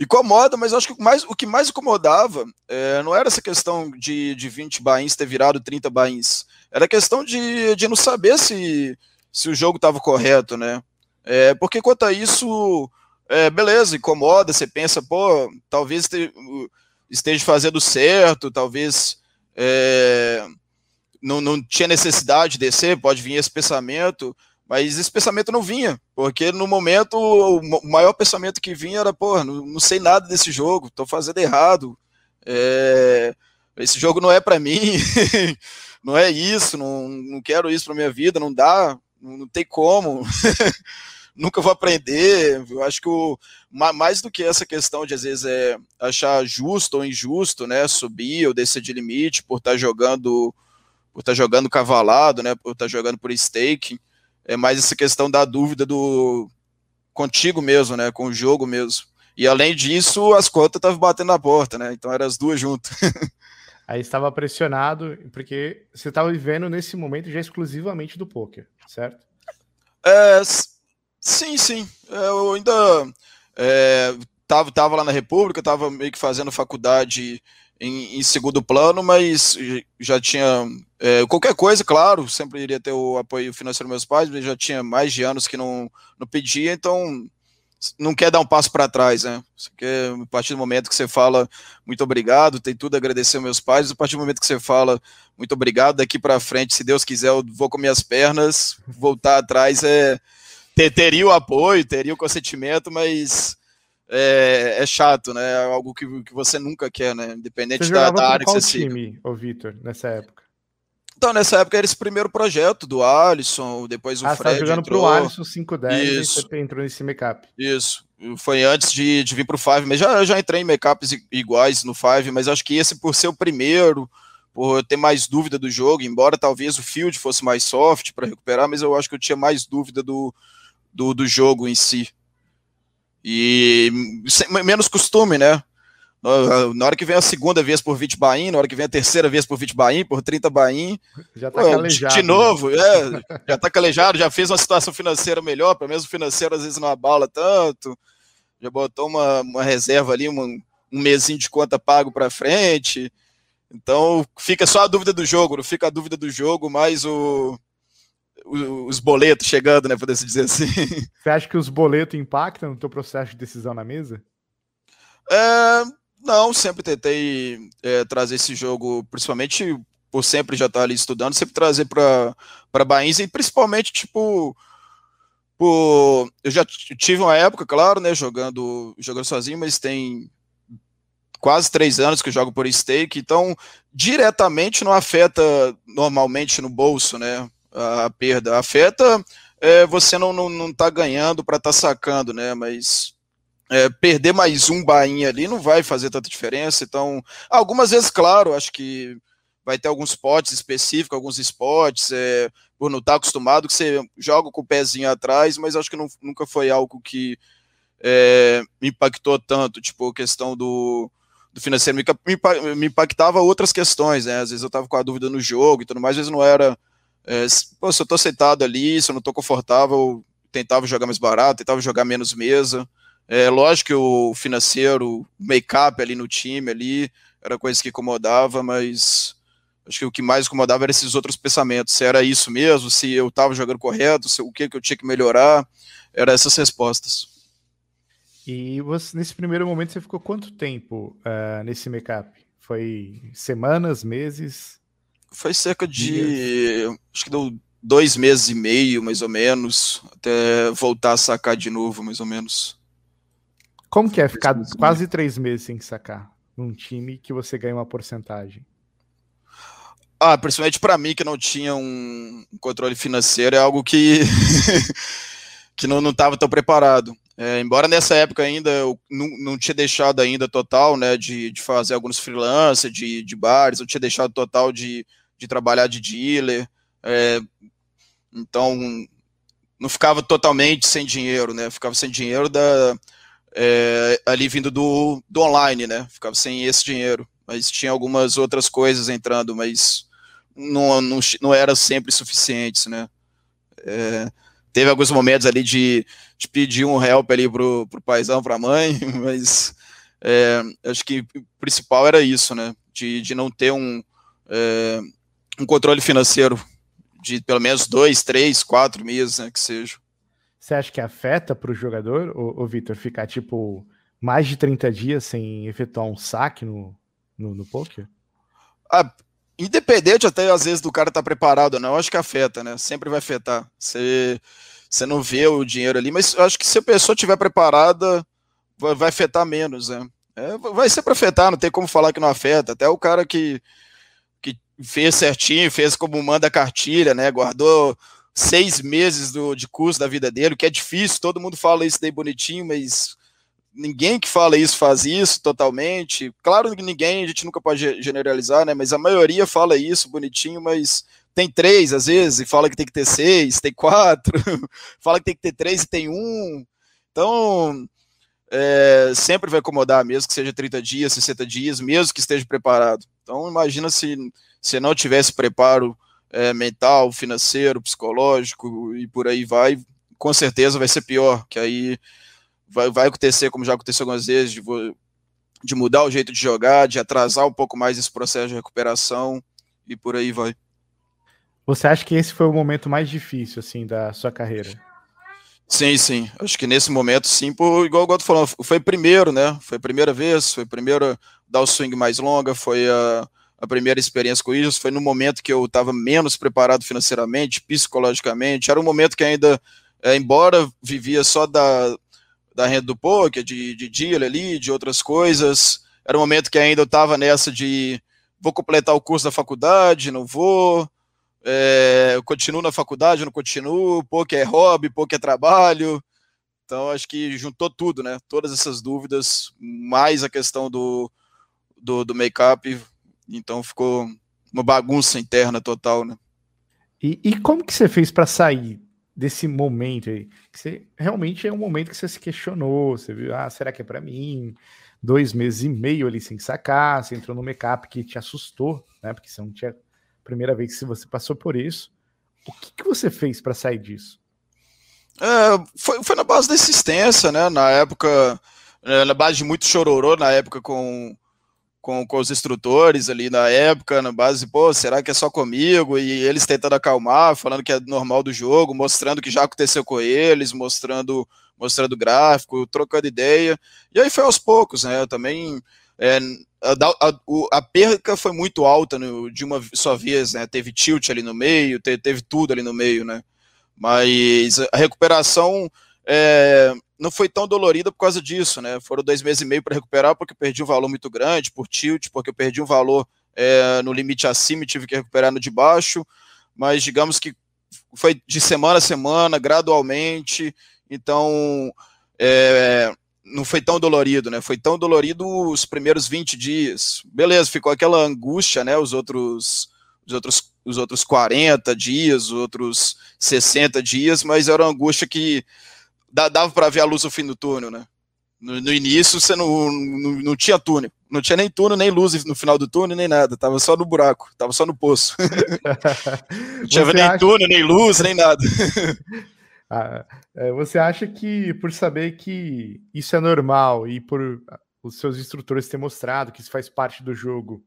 incomoda, mas acho que o, mais, o que mais incomodava é, não era essa questão de, de 20 bains ter virado 30 bains, era a questão de, de não saber se, se o jogo estava correto, né? É, porque quanto a isso, é, beleza, incomoda, você pensa, pô, talvez esteja fazendo certo, talvez é, não, não tinha necessidade de descer, pode vir esse pensamento, mas esse pensamento não vinha, porque no momento o maior pensamento que vinha era, pô, não, não sei nada desse jogo, tô fazendo errado, é, esse jogo não é para mim, não é isso, não, não quero isso para minha vida, não dá, não, não tem como, nunca vou aprender. Eu acho que o, mais do que essa questão de às vezes é achar justo ou injusto, né, subir ou descer de limite por estar tá jogando, por estar tá jogando cavalado, né, por estar tá jogando por stake é mais essa questão da dúvida do contigo mesmo, né, com o jogo mesmo. E além disso, as contas estavam batendo na porta, né? Então eram as duas juntas. Aí estava pressionado, porque você estava vivendo nesse momento já exclusivamente do poker, certo? É, sim, sim. Eu ainda é, tava, tava lá na República, tava meio que fazendo faculdade em, em segundo plano, mas já tinha é, qualquer coisa, claro, sempre iria ter o apoio financeiro dos meus pais, mas já tinha mais de anos que não, não pedia, então não quer dar um passo para trás, né? Você quer, a partir do momento que você fala muito obrigado, tem tudo a agradecer aos meus pais, a partir do momento que você fala muito obrigado, daqui para frente, se Deus quiser, eu vou com minhas pernas, voltar atrás é ter, teria o apoio, teria o consentimento, mas é, é, chato, né? É algo que, que você nunca quer, né? Independente da, da área que você siga. time, ô Vitor, nessa época? Então, nessa época era esse primeiro projeto do Alisson, depois o ah, Fred. Você tá jogando entrou... pro Alisson 510 Isso. e você entrou nesse make-up. Isso. Foi antes de, de vir pro Five, mas já, já entrei em make-ups iguais no Five, mas acho que esse, por ser o primeiro, por ter mais dúvida do jogo, embora talvez o field fosse mais soft para recuperar, mas eu acho que eu tinha mais dúvida do, do, do jogo em si. E menos costume, né? Na hora que vem a segunda vez por 20 bain, na hora que vem a terceira vez por 20 bain, por 30 bain. Já tá pô, calejado. De novo, né? é, já tá calejado, já fez uma situação financeira melhor, pelo menos o financeiro às vezes não abala tanto. Já botou uma, uma reserva ali, uma, um mesinho de conta pago para frente. Então fica só a dúvida do jogo, não fica a dúvida do jogo, mais o, os boletos chegando, né, poder se dizer assim. Você acha que os boletos impactam no teu processo de decisão na mesa? É, não, sempre tentei é, trazer esse jogo, principalmente por sempre já estar ali estudando, sempre trazer para Bahia e principalmente, tipo, por, eu já tive uma época, claro, né, jogando, jogando sozinho, mas tem quase três anos que eu jogo por stake, então diretamente não afeta normalmente no bolso, né? A perda. Afeta é, você não, não, não tá ganhando para estar tá sacando, né? Mas é, perder mais um bainha ali não vai fazer tanta diferença. Então, algumas vezes, claro, acho que vai ter alguns spots específicos, alguns spots, é, por não estar tá acostumado, que você joga com o pezinho atrás, mas acho que não, nunca foi algo que é, me impactou tanto, tipo, a questão do, do financeiro me, impactava outras questões, né? Às vezes eu estava com a dúvida no jogo e tudo mais, às vezes não era é, pô, se eu tô sentado ali, se eu não tô confortável, tentava jogar mais barato, tentava jogar menos mesa. É lógico que o financeiro, o make-up ali no time ali, era coisa que incomodava, mas acho que o que mais incomodava era esses outros pensamentos, se era isso mesmo, se eu estava jogando correto, se, o que, que eu tinha que melhorar, eram essas respostas. E você, nesse primeiro momento você ficou quanto tempo uh, nesse make-up? Foi semanas, meses? Foi cerca de. Acho que deu dois meses e meio, mais ou menos, até voltar a sacar de novo, mais ou menos. Como que é ficar quase três meses sem sacar num time que você ganha uma porcentagem? Ah, principalmente para mim que não tinha um controle financeiro, é algo que que não estava tão preparado. É, embora nessa época ainda eu não, não tinha deixado ainda total, né, de, de fazer alguns freelancers, de, de bares, eu tinha deixado total de, de trabalhar de dealer, é, então não ficava totalmente sem dinheiro, né, ficava sem dinheiro da, é, ali vindo do, do online, né, ficava sem esse dinheiro, mas tinha algumas outras coisas entrando, mas não, não, não era sempre suficientes, né, é, teve alguns momentos ali de, de pedir um help ali pro, pro paizão, pra mãe, mas é, acho que o principal era isso, né? De, de não ter um, é, um controle financeiro de pelo menos dois, três, quatro meses, né? Que seja. Você acha que afeta para o jogador, o Vitor, ficar tipo mais de 30 dias sem efetuar um saque no, no, no poker? Ah, independente até às vezes do cara estar tá preparado ou não, acho que afeta, né? Sempre vai afetar. Você, você não vê o dinheiro ali, mas eu acho que se a pessoa estiver preparada, vai, vai, afetar menos, né? É, vai ser para afetar, não tem como falar que não afeta. Até o cara que, que fez certinho, fez como manda a cartilha, né? Guardou seis meses do, de curso da vida dele, o que é difícil, todo mundo fala isso daí bonitinho, mas ninguém que fala isso faz isso totalmente. Claro que ninguém, a gente nunca pode generalizar, né? Mas a maioria fala isso bonitinho, mas tem três às vezes, e fala que tem que ter seis, tem quatro, fala que tem que ter três e tem um. Então, é, sempre vai incomodar, mesmo que seja 30 dias, 60 dias, mesmo que esteja preparado. Então, imagina se, se não tivesse preparo é, mental, financeiro, psicológico e por aí vai, com certeza vai ser pior, que aí vai, vai acontecer, como já aconteceu algumas vezes, de, de mudar o jeito de jogar, de atrasar um pouco mais esse processo de recuperação e por aí vai. Você acha que esse foi o momento mais difícil, assim, da sua carreira? Sim, sim. Acho que nesse momento, sim, por, igual o Goto falou, foi primeiro, né? Foi a primeira vez, foi a primeira dar o swing mais longa, foi a, a primeira experiência com isso, foi no momento que eu estava menos preparado financeiramente, psicologicamente, era um momento que ainda, é, embora vivia só da, da renda do poker, de, de dealer ali, de outras coisas. Era um momento que ainda eu estava nessa de vou completar o curso da faculdade, não vou, é, eu continuo na faculdade, não continuo, poker é hobby, poker é trabalho. Então acho que juntou tudo, né? Todas essas dúvidas, mais a questão do, do, do make-up, então ficou uma bagunça interna total, né? E, e como que você fez para sair desse momento aí, que você realmente é um momento que você se questionou, você viu, ah, será que é para mim? Dois meses e meio ali sem sacar, você entrou no make-up que te assustou, né? Porque você não tinha primeira vez que você passou por isso. O que, que você fez para sair disso? É, foi, foi na base da insistência, né? Na época, é, na base de muito chororô, na época com com, com os instrutores ali na época, na base, pô, será que é só comigo? E eles tentando acalmar, falando que é normal do jogo, mostrando que já aconteceu com eles, mostrando mostrando gráfico, trocando ideia. E aí foi aos poucos, né? Também é, a, a, a, perca foi muito alta no, de uma só vez, né? Teve tilt ali no meio, teve tudo ali no meio, né? Mas a recuperação é, não foi tão dolorida por causa disso, né? Foram dois meses e meio para recuperar, porque eu perdi um valor muito grande, por tilt, porque eu perdi um valor é, no limite acima e tive que recuperar no de baixo, mas digamos que foi de semana a semana, gradualmente, então é, não foi tão dolorido, né? Foi tão dolorido os primeiros 20 dias. Beleza, ficou aquela angústia, né? Os outros, os outros, os outros 40 dias, os outros 60 dias, mas era uma angústia que dava para ver a luz no fim do túnel, né? No, no início você não, não, não, tinha túnel, não tinha nem túnel, nem luz no final do túnel, nem nada, tava só no buraco, tava só no poço. não tinha nem acha... túnel, nem luz, nem nada. ah, é, você acha que por saber que isso é normal e por os seus instrutores terem mostrado que isso faz parte do jogo,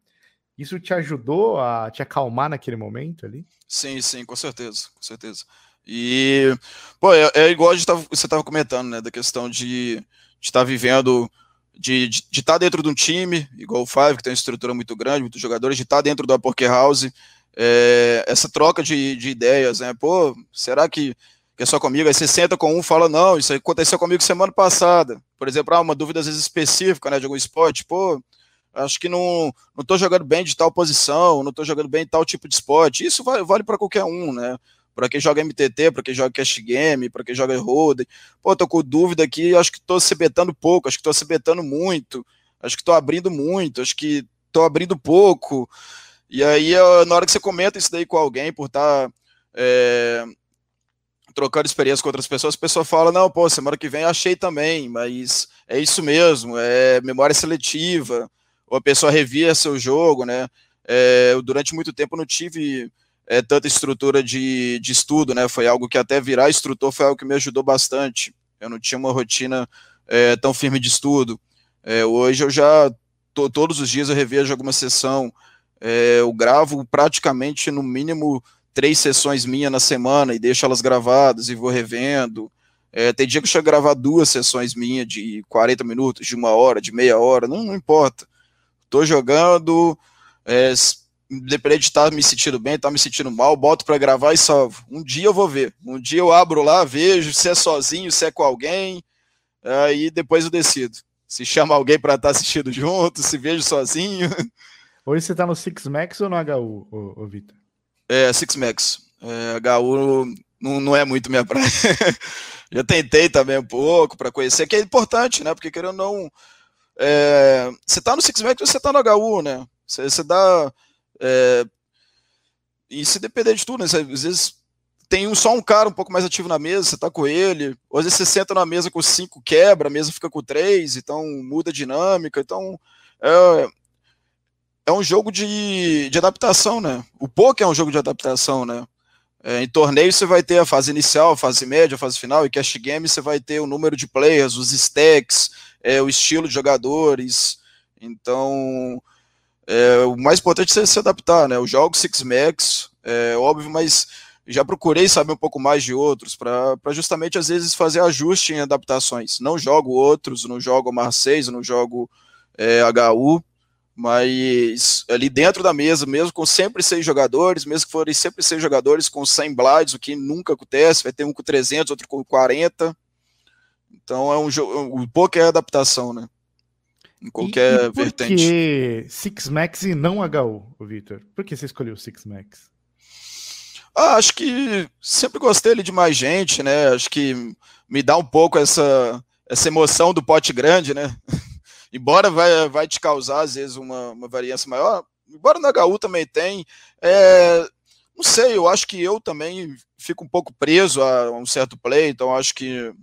isso te ajudou a te acalmar naquele momento ali? Sim, sim, com certeza, com certeza. E, pô, é, é igual tava, você estava comentando, né, da questão de estar tá vivendo, de estar de, de tá dentro de um time, igual o Five, que tem uma estrutura muito grande, muitos jogadores, de estar tá dentro da Poker House, é, essa troca de, de ideias, né, pô, será que, que é só comigo? Aí você senta com um fala, não, isso aconteceu comigo semana passada, por exemplo, ah, uma dúvida às vezes específica, né, de algum esporte, pô, acho que não não tô jogando bem de tal posição, não tô jogando bem de tal tipo de esporte. Isso vale para qualquer um, né? Para quem joga MTT, para quem joga Cash Game, para quem joga Roden. Pô, tô com dúvida aqui, acho que tô se betando pouco, acho que tô se betando muito, acho que tô abrindo muito, acho que tô abrindo pouco. E aí, na hora que você comenta isso daí com alguém, por estar tá, é, trocando experiência com outras pessoas, a pessoa fala, não, pô, semana que vem achei também, mas é isso mesmo, é memória seletiva, ou a pessoa revia seu jogo, né? É, durante muito tempo não tive é, tanta estrutura de, de estudo, né? Foi algo que até virar instrutor foi algo que me ajudou bastante. Eu não tinha uma rotina é, tão firme de estudo. É, hoje eu já, tô, todos os dias eu revejo alguma sessão, é, eu gravo praticamente no mínimo três sessões minhas na semana e deixo elas gravadas e vou revendo. É, tem dia que eu chego a gravar duas sessões minhas de 40 minutos, de uma hora, de meia hora, não, não importa. Tô jogando, independente de estar tá me sentindo bem, estar tá me sentindo mal, boto para gravar e salvo. Um dia eu vou ver. Um dia eu abro lá, vejo se é sozinho, se é com alguém, aí depois eu decido. Se chama alguém para estar tá assistindo junto, se vejo sozinho. Hoje você tá no Six Max ou no HU, ô, ô Vitor? É, Six Max. É, HU não, não é muito minha praia. Já tentei também um pouco para conhecer, que é importante, né? Porque querendo ou não. É, você tá no Six Max, você tá no HU, né? Você, você dá. É, e se depender de tudo, né? Às vezes tem um, só um cara um pouco mais ativo na mesa, você tá com ele. Ou às vezes você senta na mesa com cinco, quebra, a mesa fica com três, então muda a dinâmica. Então. É, é um jogo de, de adaptação, né? O poker é um jogo de adaptação, né? É, em torneio você vai ter a fase inicial, a fase média, a fase final, e cash game você vai ter o número de players, os stacks, é, o estilo de jogadores. Então, é, o mais importante é se adaptar, né? Eu jogo Six Max, é óbvio, mas já procurei saber um pouco mais de outros, para justamente às vezes fazer ajuste em adaptações. Não jogo outros, não jogo Marseille, não jogo é, HU, mas ali dentro da mesa, mesmo com sempre seis jogadores, mesmo que forem sempre seis jogadores com 100 blides, o que nunca acontece, vai ter um com 300, outro com 40. Então é um jogo, o poker é adaptação, né? Em qualquer e, e por vertente. que Six Max e não HU, Victor? Por que você escolheu Six Max? Ah, acho que sempre gostei de mais gente, né? Acho que me dá um pouco essa, essa emoção do pote grande, né? embora vai, vai te causar, às vezes, uma, uma variância maior, embora na HU também tem, é, não sei, eu acho que eu também fico um pouco preso a um certo play, então acho que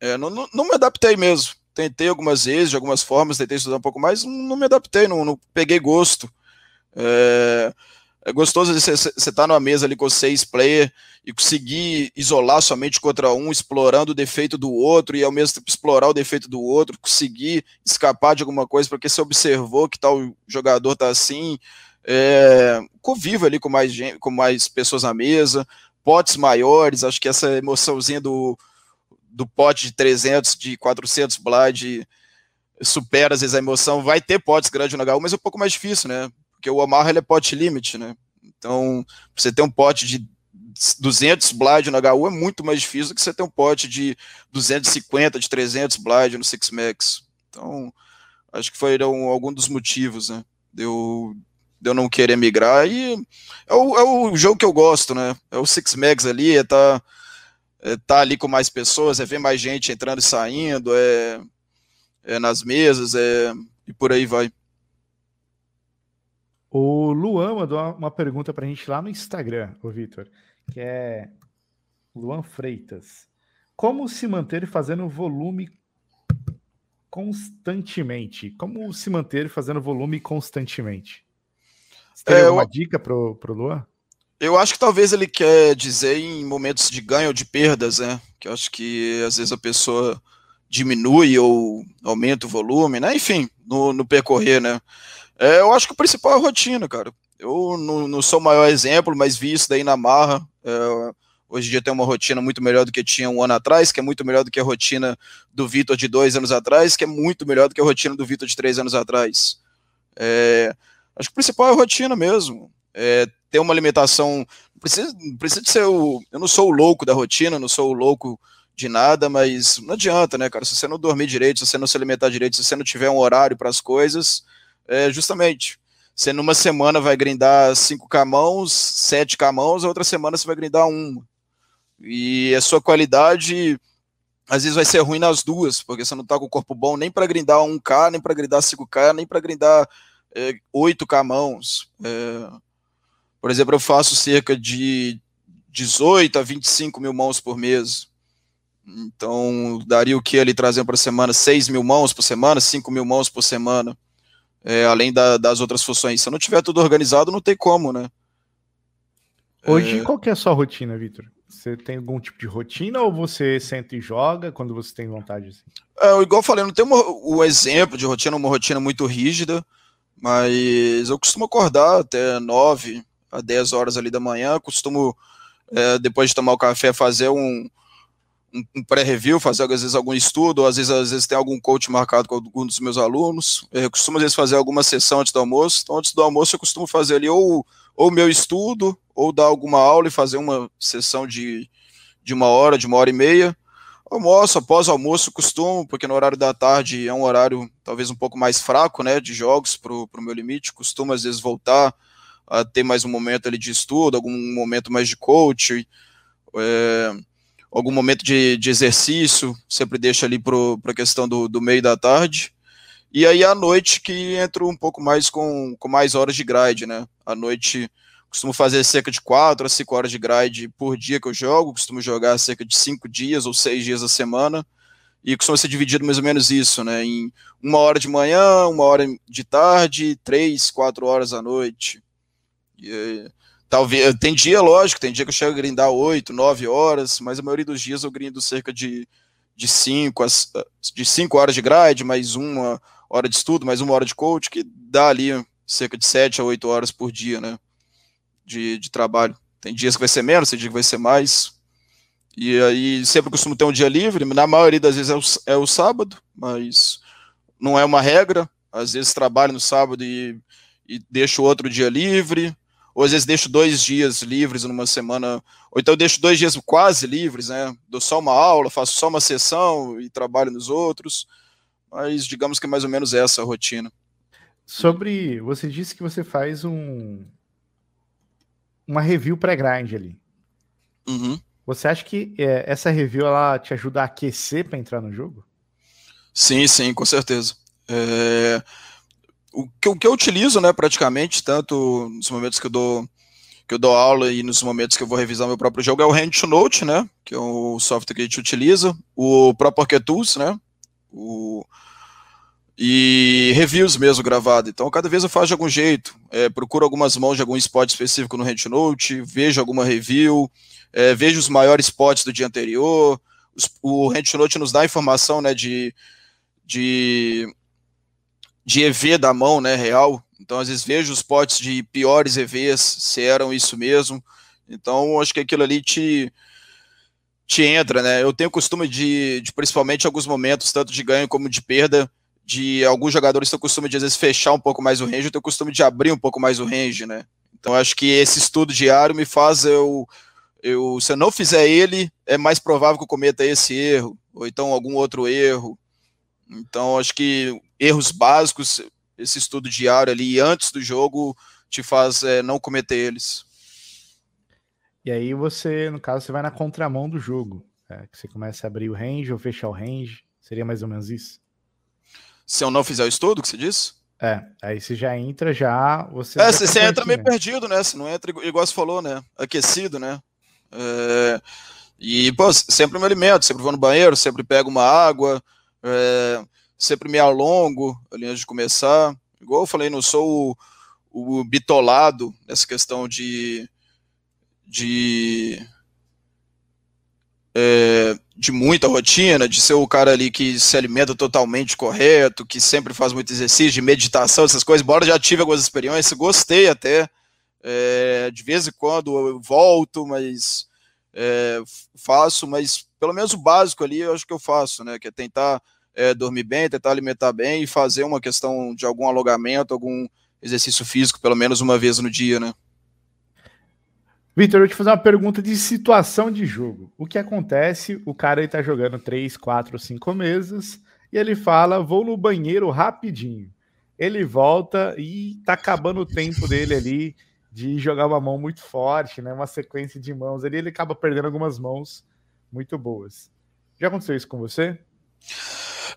é, não, não, não, me adaptei mesmo. Tentei algumas vezes, de algumas formas, tentei estudar um pouco mais, não, me adaptei, não, não peguei gosto. É, é gostoso você estar tá numa mesa ali com seis players e conseguir isolar somente contra um, explorando o defeito do outro e ao mesmo tempo explorar o defeito do outro, conseguir escapar de alguma coisa porque você observou que tal jogador tá assim. É, convive ali com mais, gente, com mais pessoas na mesa, potes maiores, acho que essa emoçãozinha do, do pote de 300, de 400 Blade supera às vezes a emoção. Vai ter potes grandes no HU, mas é um pouco mais difícil, né? porque o Omaha ele é pot limit, né? Então, você ter um pote de 200 blind no HU é muito mais difícil do que você ter um pote de 250, de 300 blind no Six Max. Então, acho que foram algum dos motivos, né? De eu, de eu não querer migrar. E é o, é o jogo que eu gosto, né? É o Six Max ali, é tá, é tá ali com mais pessoas, é ver mais gente entrando e saindo, é, é nas mesas, é, e por aí vai. O Luan mandou uma pergunta para a gente lá no Instagram, o Vitor, que é Luan Freitas. Como se manter fazendo volume constantemente? Como se manter fazendo volume constantemente? Você tem é, alguma eu... dica para o Luan? Eu acho que talvez ele quer dizer em momentos de ganho ou de perdas, né? Que eu acho que às vezes a pessoa diminui ou aumenta o volume, né? Enfim, no, no percorrer, né? É, eu acho que o principal é a rotina, cara. Eu não, não sou o maior exemplo, mas vi isso daí na marra. É, hoje em dia tem uma rotina muito melhor do que tinha um ano atrás, que é muito melhor do que a rotina do Vitor de dois anos atrás, que é muito melhor do que a rotina do Vitor de três anos atrás. É, acho que o principal é a rotina mesmo. É, ter uma alimentação. Precisa, precisa de ser o. Eu não sou o louco da rotina, não sou o louco de nada, mas não adianta, né, cara? Se você não dormir direito, se você não se alimentar direito, se você não tiver um horário para as coisas, é justamente. Você numa semana vai grindar cinco camãos, sete camãos, a outra semana você vai grindar um. E a sua qualidade às vezes vai ser ruim nas duas, porque você não tá com o corpo bom nem para grindar 1K, nem para grindar 5K, nem para grindar é, 8K mãos. É, por exemplo, eu faço cerca de 18 a 25 mil mãos por mês. Então, daria o que ali trazendo para a semana? 6 mil mãos por semana, 5 mil mãos por semana, é, além da, das outras funções. Se eu não tiver tudo organizado, não tem como, né? Hoje, é... qual que é a sua rotina, Vitor? Você tem algum tipo de rotina ou você senta e joga quando você tem vontade? Assim? É, igual eu falei, não tem um o exemplo de rotina, uma rotina muito rígida, mas eu costumo acordar até 9 a 10 horas ali da manhã, costumo, é, depois de tomar o café, fazer um, um, um pré-review, fazer às vezes algum estudo, ou às vezes, às vezes tem algum coach marcado com algum dos meus alunos. Eu costumo às vezes fazer alguma sessão antes do almoço. Então, antes do almoço, eu costumo fazer ali ou o meu estudo, ou dar alguma aula e fazer uma sessão de, de uma hora, de uma hora e meia. Almoço, após almoço, costumo, porque no horário da tarde é um horário talvez um pouco mais fraco, né, de jogos para o meu limite. Costumo às vezes voltar a ter mais um momento ali de estudo, algum momento mais de coach. É, algum momento de, de exercício, sempre deixa ali para a questão do, do meio da tarde. E aí à noite que entro um pouco mais com, com mais horas de grade, né? À noite costumo fazer cerca de 4 a 5 horas de grade por dia que eu jogo, costumo jogar cerca de 5 dias ou 6 dias a semana, e costuma ser dividido mais ou menos isso, né? Em uma hora de manhã, uma hora de tarde, três, quatro horas à noite. Talvez, tem dia, lógico, tem dia que eu chego a grindar 8, 9 horas, mas a maioria dos dias eu grindo cerca de, de 5 de cinco horas de grade, mais uma hora de estudo, mais uma hora de coach, que dá ali cerca de 7 a 8 horas por dia, né, de, de trabalho. Tem dias que vai ser menos, tem dia que vai ser mais. E aí sempre costumo ter um dia livre, na maioria das vezes é o, é o sábado, mas não é uma regra. Às vezes trabalho no sábado e, e deixo outro dia livre, ou às vezes deixo dois dias livres numa semana, ou então deixo dois dias quase livres, né? Dou só uma aula, faço só uma sessão e trabalho nos outros, mas digamos que é mais ou menos essa a rotina. Sobre, você disse que você faz um uma review pré-grind ali. Uhum. Você acha que é, essa review ela te ajuda a aquecer para entrar no jogo? Sim, sim, com certeza. É, o que, o que eu utilizo, né, praticamente, tanto nos momentos que eu dou que eu dou aula e nos momentos que eu vou revisar meu próprio jogo é o Hand to Note, né, que é o software que a gente utiliza, o próprio Tools, né, o, e reviews mesmo gravado. Então, cada vez eu faço de algum jeito, é, procuro algumas mãos de algum spot específico no Hand to Note, vejo alguma review, é, vejo os maiores spots do dia anterior, os, o Note nos dá informação, né, de, de de EV da mão, né, real. Então, às vezes, vejo os potes de piores EVs, se eram isso mesmo. Então, acho que aquilo ali te, te entra, né? Eu tenho costume de, de, principalmente em alguns momentos, tanto de ganho como de perda, de alguns jogadores têm o costume de, às vezes, fechar um pouco mais o range, eu tenho costume de abrir um pouco mais o range, né? Então, acho que esse estudo diário me faz eu, eu, se eu não fizer ele, é mais provável que eu cometa esse erro, ou então algum outro erro. Então, acho que erros básicos, esse estudo diário ali antes do jogo te faz é, não cometer eles. E aí você, no caso, você vai na contramão do jogo. É, que você começa a abrir o range ou fechar o range. Seria mais ou menos isso? Se eu não fizer o estudo, que você disse? É, aí você já entra, já. Você, é, você, você entra meio perdido, né? Você não entra igual você falou, né? Aquecido, né? É, e, pô, sempre me alimento, sempre vou no banheiro, sempre pego uma água. É, sempre me alongo ali antes de começar. Igual eu falei, não sou o, o bitolado nessa questão de. de é, de muita rotina, de ser o cara ali que se alimenta totalmente correto, que sempre faz muito exercício, de meditação, essas coisas, embora já tive algumas experiências, gostei até, é, de vez em quando eu volto, mas é, faço, mas pelo menos o básico ali eu acho que eu faço, né, que é tentar é, dormir bem, tentar alimentar bem e fazer uma questão de algum alongamento, algum exercício físico, pelo menos uma vez no dia, né? Vitor, eu te fazer uma pergunta de situação de jogo. O que acontece? O cara está jogando 3, 4, 5 mesas e ele fala: vou no banheiro rapidinho. Ele volta e tá acabando o tempo dele ali de jogar uma mão muito forte, né? Uma sequência de mãos ali, ele acaba perdendo algumas mãos muito boas. Já aconteceu isso com você?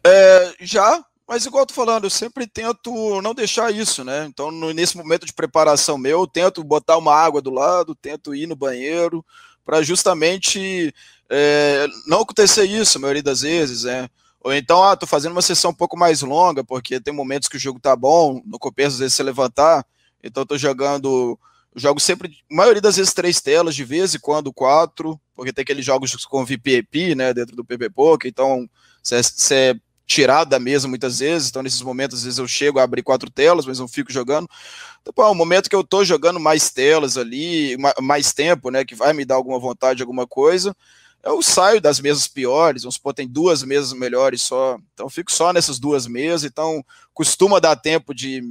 É, já, mas igual tô falando, eu sempre tento não deixar isso, né? Então, no, nesse momento de preparação meu, eu tento botar uma água do lado, tento ir no banheiro, para justamente é, não acontecer isso a maioria das vezes, né? Ou então, ah, tô fazendo uma sessão um pouco mais longa, porque tem momentos que o jogo tá bom, no começo às vezes você levantar, então tô jogando, jogo sempre, maioria das vezes três telas, de vez em quando quatro, porque tem aqueles jogos com VPP, né, dentro do PP Poker, então você é tirado da mesa muitas vezes, então nesses momentos às vezes eu chego a abrir quatro telas, mas não fico jogando. Então, pô, é um momento que eu tô jogando mais telas ali, mais tempo, né, que vai me dar alguma vontade, alguma coisa, eu saio das mesas piores, vamos supor, tem duas mesas melhores só, então fico só nessas duas mesas, então costuma dar tempo de,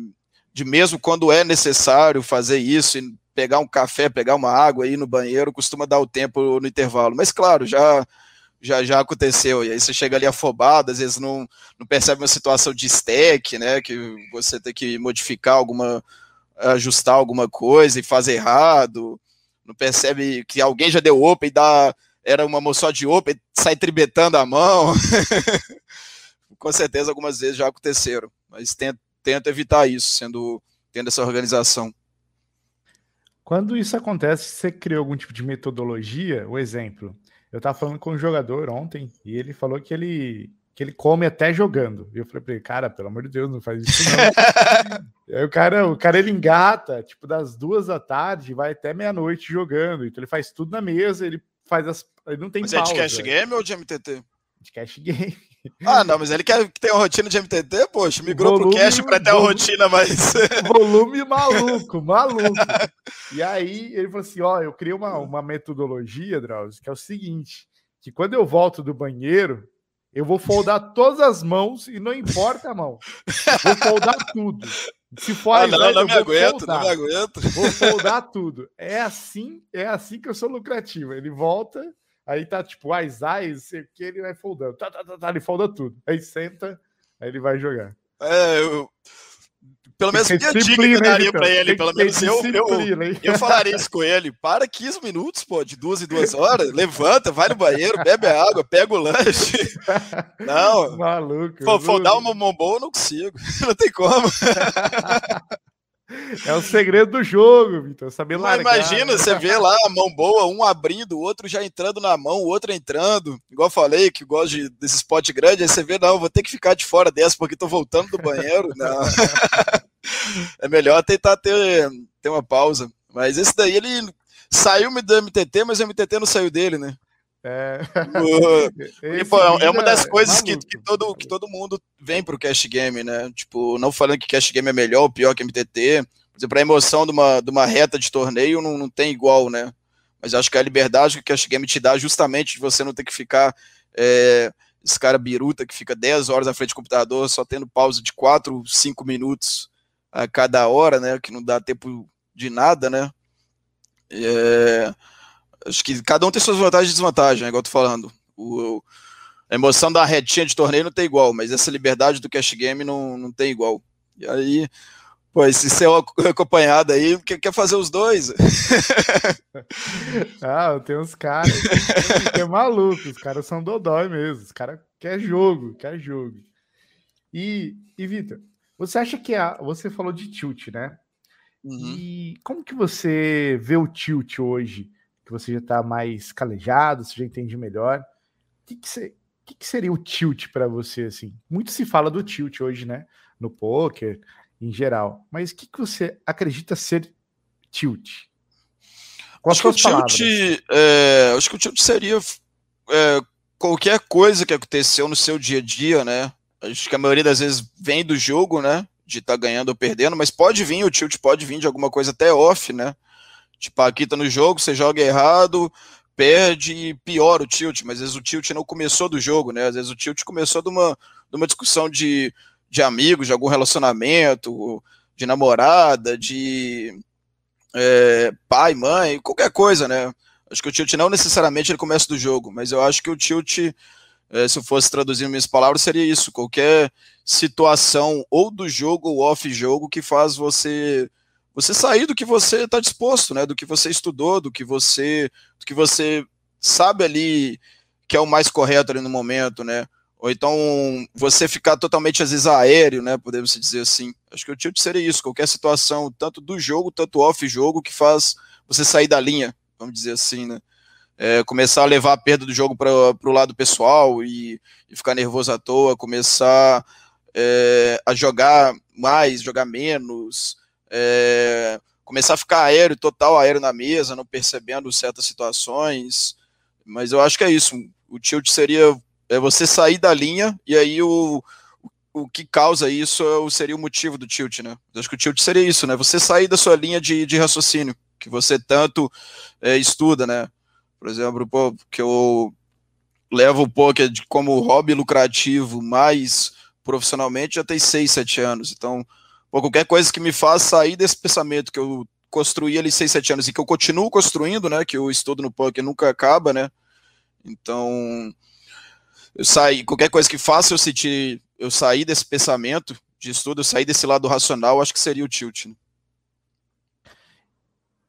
de mesmo quando é necessário fazer isso, e pegar um café, pegar uma água aí no banheiro, costuma dar o tempo no intervalo, mas claro, já já já aconteceu, e aí você chega ali afobado, às vezes não, não percebe uma situação de stack, né, que você tem que modificar alguma, ajustar alguma coisa e fazer errado, não percebe que alguém já deu open e dá era uma mão só de open, sai tribetando a mão. Com certeza algumas vezes já aconteceram, mas tento, tento evitar isso, sendo tendo essa organização. Quando isso acontece, você criou algum tipo de metodologia? O exemplo, eu estava falando com um jogador ontem e ele falou que ele que ele come até jogando. E eu falei para ele, cara, pelo amor de Deus, não faz isso não. aí o cara, o cara ele engata, tipo, das duas da tarde, vai até meia-noite jogando. Então ele faz tudo na mesa, ele faz as. Ele não tem Mas pausa. é de cash game ou de MTT? De cash game. Ah, não, mas ele quer ter uma rotina de MTT, poxa, migrou volume, pro cash para ter uma rotina mais. Volume maluco, maluco. E aí ele falou assim: ó, eu criei uma, uma metodologia, Drauzio, que é o seguinte: que quando eu volto do banheiro, eu vou foldar todas as mãos e não importa a mão. Vou foldar tudo. Se for ah, não, não me aguento, foldar. não me aguento. Vou foldar tudo. É assim, é assim que eu sou lucrativo. Ele volta, aí tá tipo, as eyes, sei que, ele vai foldando. Tá, tá, tá, tá, ele folda tudo. Aí senta, aí ele vai jogar. É, eu, pelo menos minha dica que eu daria para ele, pelo menos eu, eu, eu falaria isso com ele. Para 15 minutos, pô, de duas em duas horas, levanta, vai no banheiro, bebe água, pega o lanche. Não. Maluco. Pô, for dar uma mão boa, eu não consigo. Não tem como. É o segredo do jogo, Vitor. Saber lá. Imagina, você vê lá a mão boa, um abrindo, o outro já entrando na mão, o outro entrando. Igual eu falei, que gosto de, desse spot grande, aí você vê, não, vou ter que ficar de fora dessa porque tô voltando do banheiro. Não. é melhor tentar ter, ter uma pausa. Mas esse daí, ele saiu do MTT, mas o MTT não saiu dele, né? É. e, pô, é uma das coisas que, que, todo, que todo mundo vem pro cash game, né? Tipo, não falando que cash game é melhor ou pior que MTT. Por exemplo, a emoção de uma, de uma reta de torneio não, não tem igual, né? Mas acho que a liberdade que o cash game te dá justamente de você não ter que ficar. É, esse cara biruta que fica 10 horas na frente do computador só tendo pausa de 4, 5 minutos a cada hora, né? Que não dá tempo de nada, né? É, acho que cada um tem suas vantagens e desvantagens, né, igual eu tô falando. O, a emoção da retinha de torneio não tem igual, mas essa liberdade do cash game não, não tem igual. E aí, pô, esse seu acompanhado aí quer, quer fazer os dois. ah, tem uns caras que é maluco, os caras são dodói mesmo, os caras quer jogo, quer jogo. E, e Vitor, você acha que a, você falou de tilt, né? Uhum. E como que você vê o tilt hoje? Que você já está mais calejado, você já entende melhor. O que, que, você, que, que seria o tilt para você? Assim, muito se fala do tilt hoje, né? No poker, em geral. Mas o que, que você acredita ser tilt? acho que, o tilt, é, acho que o tilt seria é, qualquer coisa que aconteceu no seu dia a dia, né? Acho que a maioria das vezes vem do jogo, né? De estar tá ganhando ou perdendo, mas pode vir, o tilt pode vir de alguma coisa até off, né? Tipo, aqui tá no jogo, você joga errado, perde e piora o tilt, mas às vezes o tilt não começou do jogo, né? Às vezes o tilt começou de uma, de uma discussão de, de amigos, de algum relacionamento, de namorada, de é, pai, mãe, qualquer coisa, né? Acho que o tilt não necessariamente ele começa do jogo, mas eu acho que o tilt, é, se eu fosse traduzir minhas palavras, seria isso: qualquer situação ou do jogo ou off-jogo que faz você você sair do que você está disposto, né? Do que você estudou, do que você, do que você sabe ali que é o mais correto ali no momento, né? Ou então você ficar totalmente, às vezes, aéreo, né? Podemos dizer assim. Acho que o tilt seria isso, qualquer situação, tanto do jogo, tanto off-jogo, que faz você sair da linha, vamos dizer assim, né? É, começar a levar a perda do jogo para o lado pessoal e, e, ficar nervoso à toa, começar é, a jogar mais, jogar menos, é, começar a ficar aéreo, total aéreo na mesa, não percebendo certas situações. Mas eu acho que é isso. O tilt seria é você sair da linha e aí o, o que causa isso é seria o motivo do tilt, né? Eu acho que o tilt seria isso, né? Você sair da sua linha de, de raciocínio, que você tanto é, estuda, né? Por exemplo, pô, que eu levo o poker de, como hobby lucrativo, mas profissionalmente já tem 6, 7 anos. Então, pô, qualquer coisa que me faça sair desse pensamento que eu construí ali 6, 7 anos e que eu continuo construindo, né? Que o estudo no poker nunca acaba, né? Então, eu saí, qualquer coisa que faça eu sentir, eu sair desse pensamento de estudo, eu sair desse lado racional, acho que seria o tilt. Né?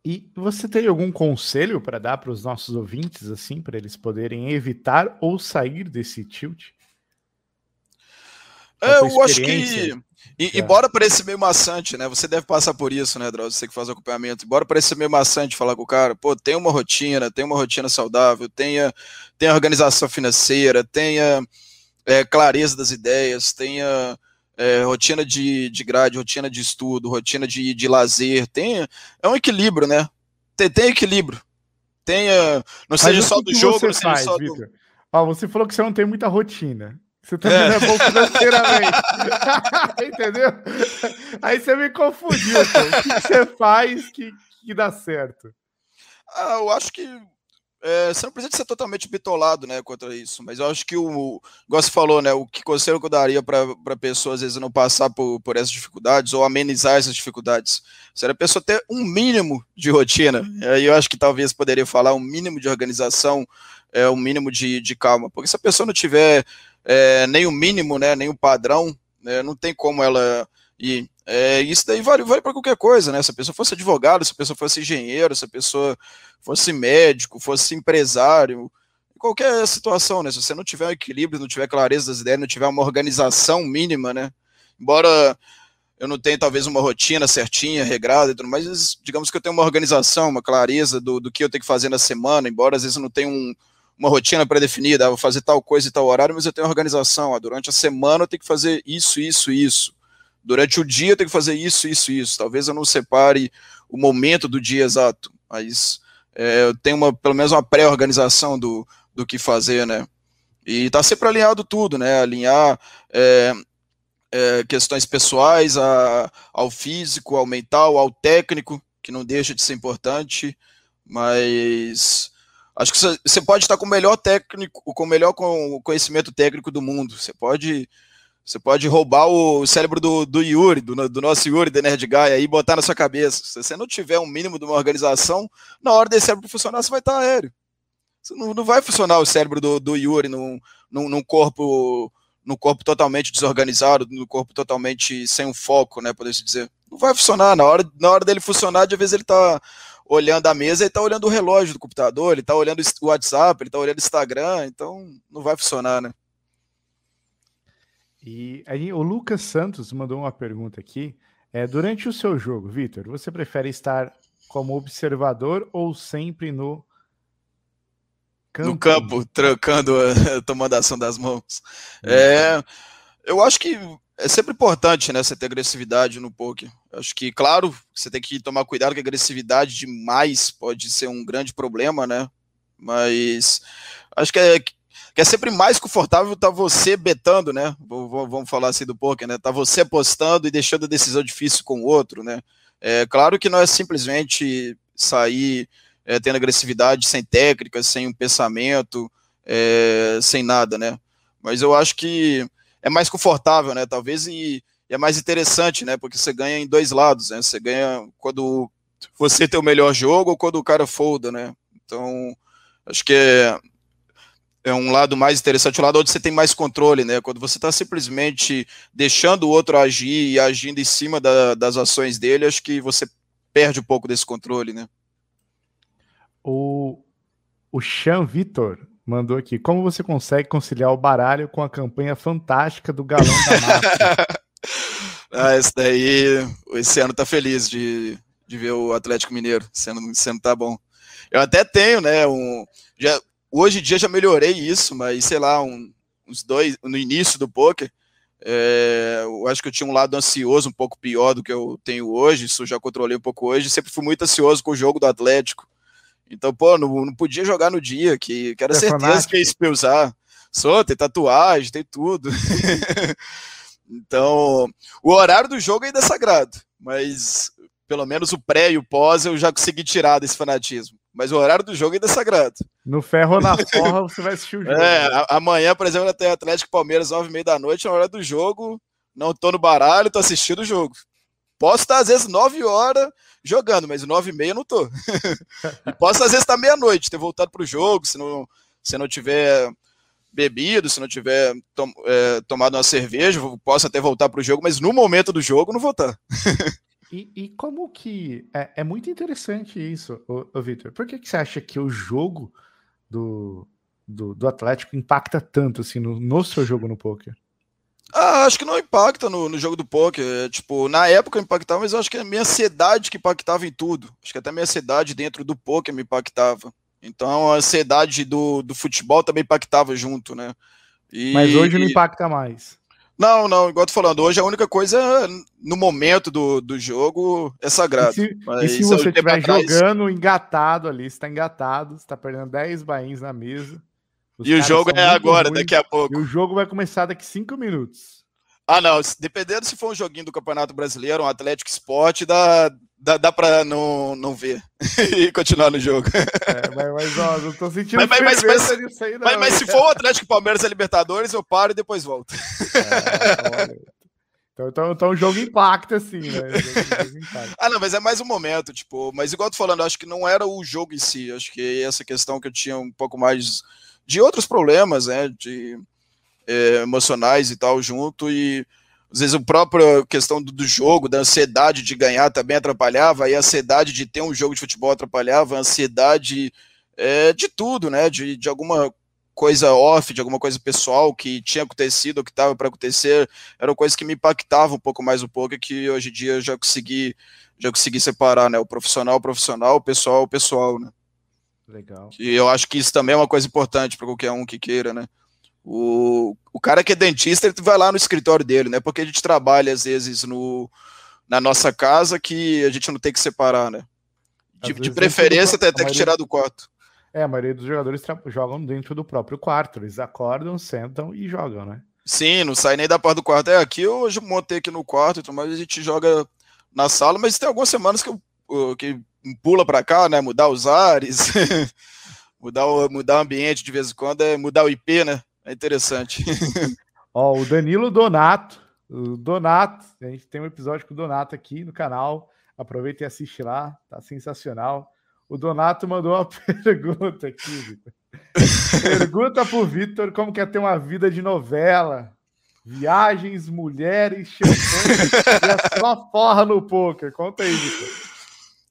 E você tem algum conselho para dar para os nossos ouvintes, assim, para eles poderem evitar ou sair desse tilt? É, eu acho que e, é. Embora pareça meio maçante, né? Você deve passar por isso, né, Drauzio? Você que faz o acompanhamento. Embora pareça meio maçante falar com o cara, pô, tem uma rotina, tem uma rotina saudável, tenha, tenha organização financeira, tenha é, clareza das ideias, tenha é, rotina de, de grade, rotina de estudo, rotina de, de lazer, tenha. É um equilíbrio, né? Tem, tem equilíbrio. Tenha. Não seja só do jogo, não seja só do. Ó, você falou que você não tem muita rotina. Você também é. não é bom financeiramente. Entendeu? Aí você me confundiu. Pô. O que, você faz que, que dá certo? Ah, eu acho que é, você não precisa ser totalmente bitolado né, contra isso, mas eu acho que o, igual você falou, né, o que conselho que eu daria para a pessoa às vezes não passar por, por essas dificuldades ou amenizar essas dificuldades, seria a pessoa ter um mínimo de rotina, aí eu acho que talvez poderia falar um mínimo de organização, é, um mínimo de, de calma, porque se a pessoa não tiver é, nem o mínimo, né, nem o padrão, né, não tem como ela ir. É, isso daí vale, vale para qualquer coisa, né? Se a pessoa fosse advogado, se a pessoa fosse engenheiro, se a pessoa fosse médico, fosse empresário, qualquer situação, né? Se você não tiver um equilíbrio, não tiver clareza das ideias, não tiver uma organização mínima, né? Embora eu não tenha talvez uma rotina certinha, regrada e tudo mais, digamos que eu tenho uma organização, uma clareza do, do que eu tenho que fazer na semana, embora às vezes eu não tenha um, uma rotina pré-definida, ah, vou fazer tal coisa e tal horário, mas eu tenho organização. Durante a semana eu tenho que fazer isso, isso, isso. Durante o dia eu tenho que fazer isso, isso, isso. Talvez eu não separe o momento do dia exato, mas é, eu tenho uma, pelo menos uma pré-organização do, do que fazer, né? E tá sempre alinhado tudo, né? Alinhar é, é, questões pessoais a, ao físico, ao mental, ao técnico, que não deixa de ser importante, mas Acho que você pode estar com o melhor técnico, com o melhor conhecimento técnico do mundo. Você pode, você pode roubar o cérebro do, do Yuri, do, do nosso Yuri, da Nerd aí e botar na sua cabeça. Se você não tiver um mínimo de uma organização, na hora desse cérebro funcionar, você vai estar aéreo. Você não, não vai funcionar o cérebro do, do Yuri num, num, num corpo corpo totalmente desorganizado, no corpo totalmente sem um foco, né, poder-se dizer. Não vai funcionar. Na hora, na hora dele funcionar, de vez ele está olhando a mesa, ele está olhando o relógio do computador, ele está olhando o WhatsApp, ele está olhando o Instagram, então não vai funcionar, né? E aí, o Lucas Santos mandou uma pergunta aqui. É, durante o seu jogo, Vitor, você prefere estar como observador ou sempre no campo? No campo, trocando, tomando a ação das mãos. É, eu acho que é sempre importante, né, você ter agressividade no poker. Acho que, claro, você tem que tomar cuidado que agressividade demais pode ser um grande problema, né? Mas acho que é, que é sempre mais confortável estar tá você betando, né? Vamos falar assim do poker, né? Tá você apostando e deixando a decisão difícil com o outro, né? É claro que não é simplesmente sair é, tendo agressividade sem técnica, sem um pensamento, é, sem nada, né? Mas eu acho que é mais confortável, né? Talvez e, e, é mais interessante, né? Porque você ganha em dois lados, né? Você ganha quando você ter o melhor jogo ou quando o cara folda, né? Então, acho que é, é um lado mais interessante, o lado onde você tem mais controle, né? Quando você está simplesmente deixando o outro agir e agindo em cima da, das ações dele, acho que você perde um pouco desse controle, né? O, o Chan Vitor mandou aqui. Como você consegue conciliar o baralho com a campanha fantástica do galão da massa? ah, esse daí, esse ano tá feliz de, de ver o Atlético Mineiro, sendo, sendo tá bom. Eu até tenho, né, um, já, hoje em dia já melhorei isso, mas sei lá, um, uns dois, no início do poker, é, eu acho que eu tinha um lado ansioso um pouco pior do que eu tenho hoje, isso eu já controlei um pouco hoje, sempre fui muito ansioso com o jogo do Atlético, então, pô, não, não podia jogar no dia, que, que era é certeza fanático. que ia expulsar. Sou, tem tatuagem, tem tudo. então, o horário do jogo ainda é sagrado, mas pelo menos o pré e o pós eu já consegui tirar desse fanatismo. Mas o horário do jogo ainda é sagrado. No ferro ou na forra você vai assistir o jogo. É, né? amanhã, por exemplo, até Atlético Palmeiras, nove e meia da noite, na hora do jogo. Não tô no baralho, tô assistindo o jogo. Posso estar, às vezes, 9 horas jogando, mas 9 e meia não tô. e posso, às vezes, estar meia-noite, ter voltado pro jogo, se não, se não tiver bebido, se não tiver tom, é, tomado uma cerveja, posso até voltar pro jogo, mas no momento do jogo não vou estar. e, e, como que. É, é, muito interessante isso, ô, ô Vitor. Por que, que você acha que o jogo do, do, do Atlético impacta tanto assim no, no seu jogo no poker? Ah, acho que não impacta no, no jogo do poker. É, tipo, na época impactava, mas eu acho que é a minha ansiedade que impactava em tudo. Acho que até a minha ansiedade dentro do poker me impactava. Então a ansiedade do, do futebol também impactava junto, né? E, mas hoje não impacta mais. Não, não, igual tô falando, hoje a única coisa no momento do, do jogo é sagrado. E se, e se você estiver jogando engatado ali, você tá engatado, você tá perdendo 10 bains na mesa. E o jogo é agora, ruins, daqui a pouco. E o jogo vai começar daqui cinco minutos. Ah, não. Dependendo se for um joguinho do Campeonato Brasileiro, um Atlético Esporte, dá, dá, dá pra não, não ver e continuar no jogo. É, mas, mas ó, não tô sentindo mas, mas, mas, nisso aí, não. Mas, mas se for o Atlético Palmeiras e Libertadores, eu paro e depois volto. É, então, então, então o jogo impacta, assim, né? ah, não, mas é mais um momento, tipo, mas igual eu tô falando, acho que não era o jogo em si, acho que essa questão que eu tinha um pouco mais de outros problemas, né, de é, emocionais e tal junto e às vezes a própria questão do, do, jogo, da ansiedade de ganhar também atrapalhava, aí a ansiedade de ter um jogo de futebol atrapalhava, a ansiedade é, de tudo, né, de, de alguma coisa off, de alguma coisa pessoal que tinha acontecido ou que estava para acontecer, eram coisas que me impactavam um pouco mais um pouco, que hoje em dia eu já consegui, já consegui separar, né, o profissional, o profissional, o pessoal, o pessoal, né. Legal. E eu acho que isso também é uma coisa importante para qualquer um que queira, né? O, o cara que é dentista, ele vai lá no escritório dele, né? Porque a gente trabalha, às vezes, no, na nossa casa que a gente não tem que separar, né? De, de preferência, até tem que tirar do quarto. É, a maioria dos jogadores jogam dentro do próprio quarto. Eles acordam, sentam e jogam, né? Sim, não sai nem da porta do quarto. É, aqui eu hoje montei aqui no quarto, então, mas a gente joga na sala, mas tem algumas semanas que, eu, que pula para cá, né? Mudar os ares, mudar, o, mudar o ambiente de vez em quando, é mudar o IP, né? É interessante. Ó, o Danilo Donato, o Donato, a gente tem um episódio com o Donato aqui no canal. Aproveita e assiste lá, tá sensacional. O Donato mandou uma pergunta aqui, Victor. Pergunta pro Vitor como quer ter uma vida de novela. Viagens, mulheres, champanhe e a sua forra no poker. Conta aí, Vitor.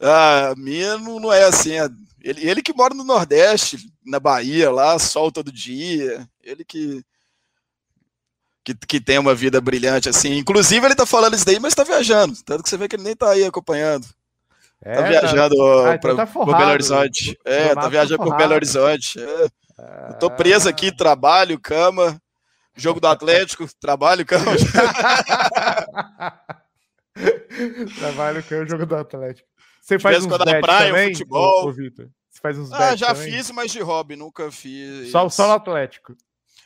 Ah, a minha não, não é assim. É, ele, ele que mora no Nordeste, na Bahia, lá, sol todo dia. Ele que, que, que tem uma vida brilhante, assim. Inclusive, ele tá falando isso daí, mas tá viajando. Tanto que você vê que ele nem tá aí acompanhando. É, tá viajando tá, para tá Belo Horizonte. É, tá viajando por Belo Horizonte. É. Eu tô preso aqui, trabalho, cama, jogo do Atlético, trabalho, cama. trabalho, cama, jogo do Atlético. Você faz uns na praia, também, futebol. Ô, ô? Você faz uns Ah, já também? fiz, mas de hobby, nunca fiz. Só, só no Atlético.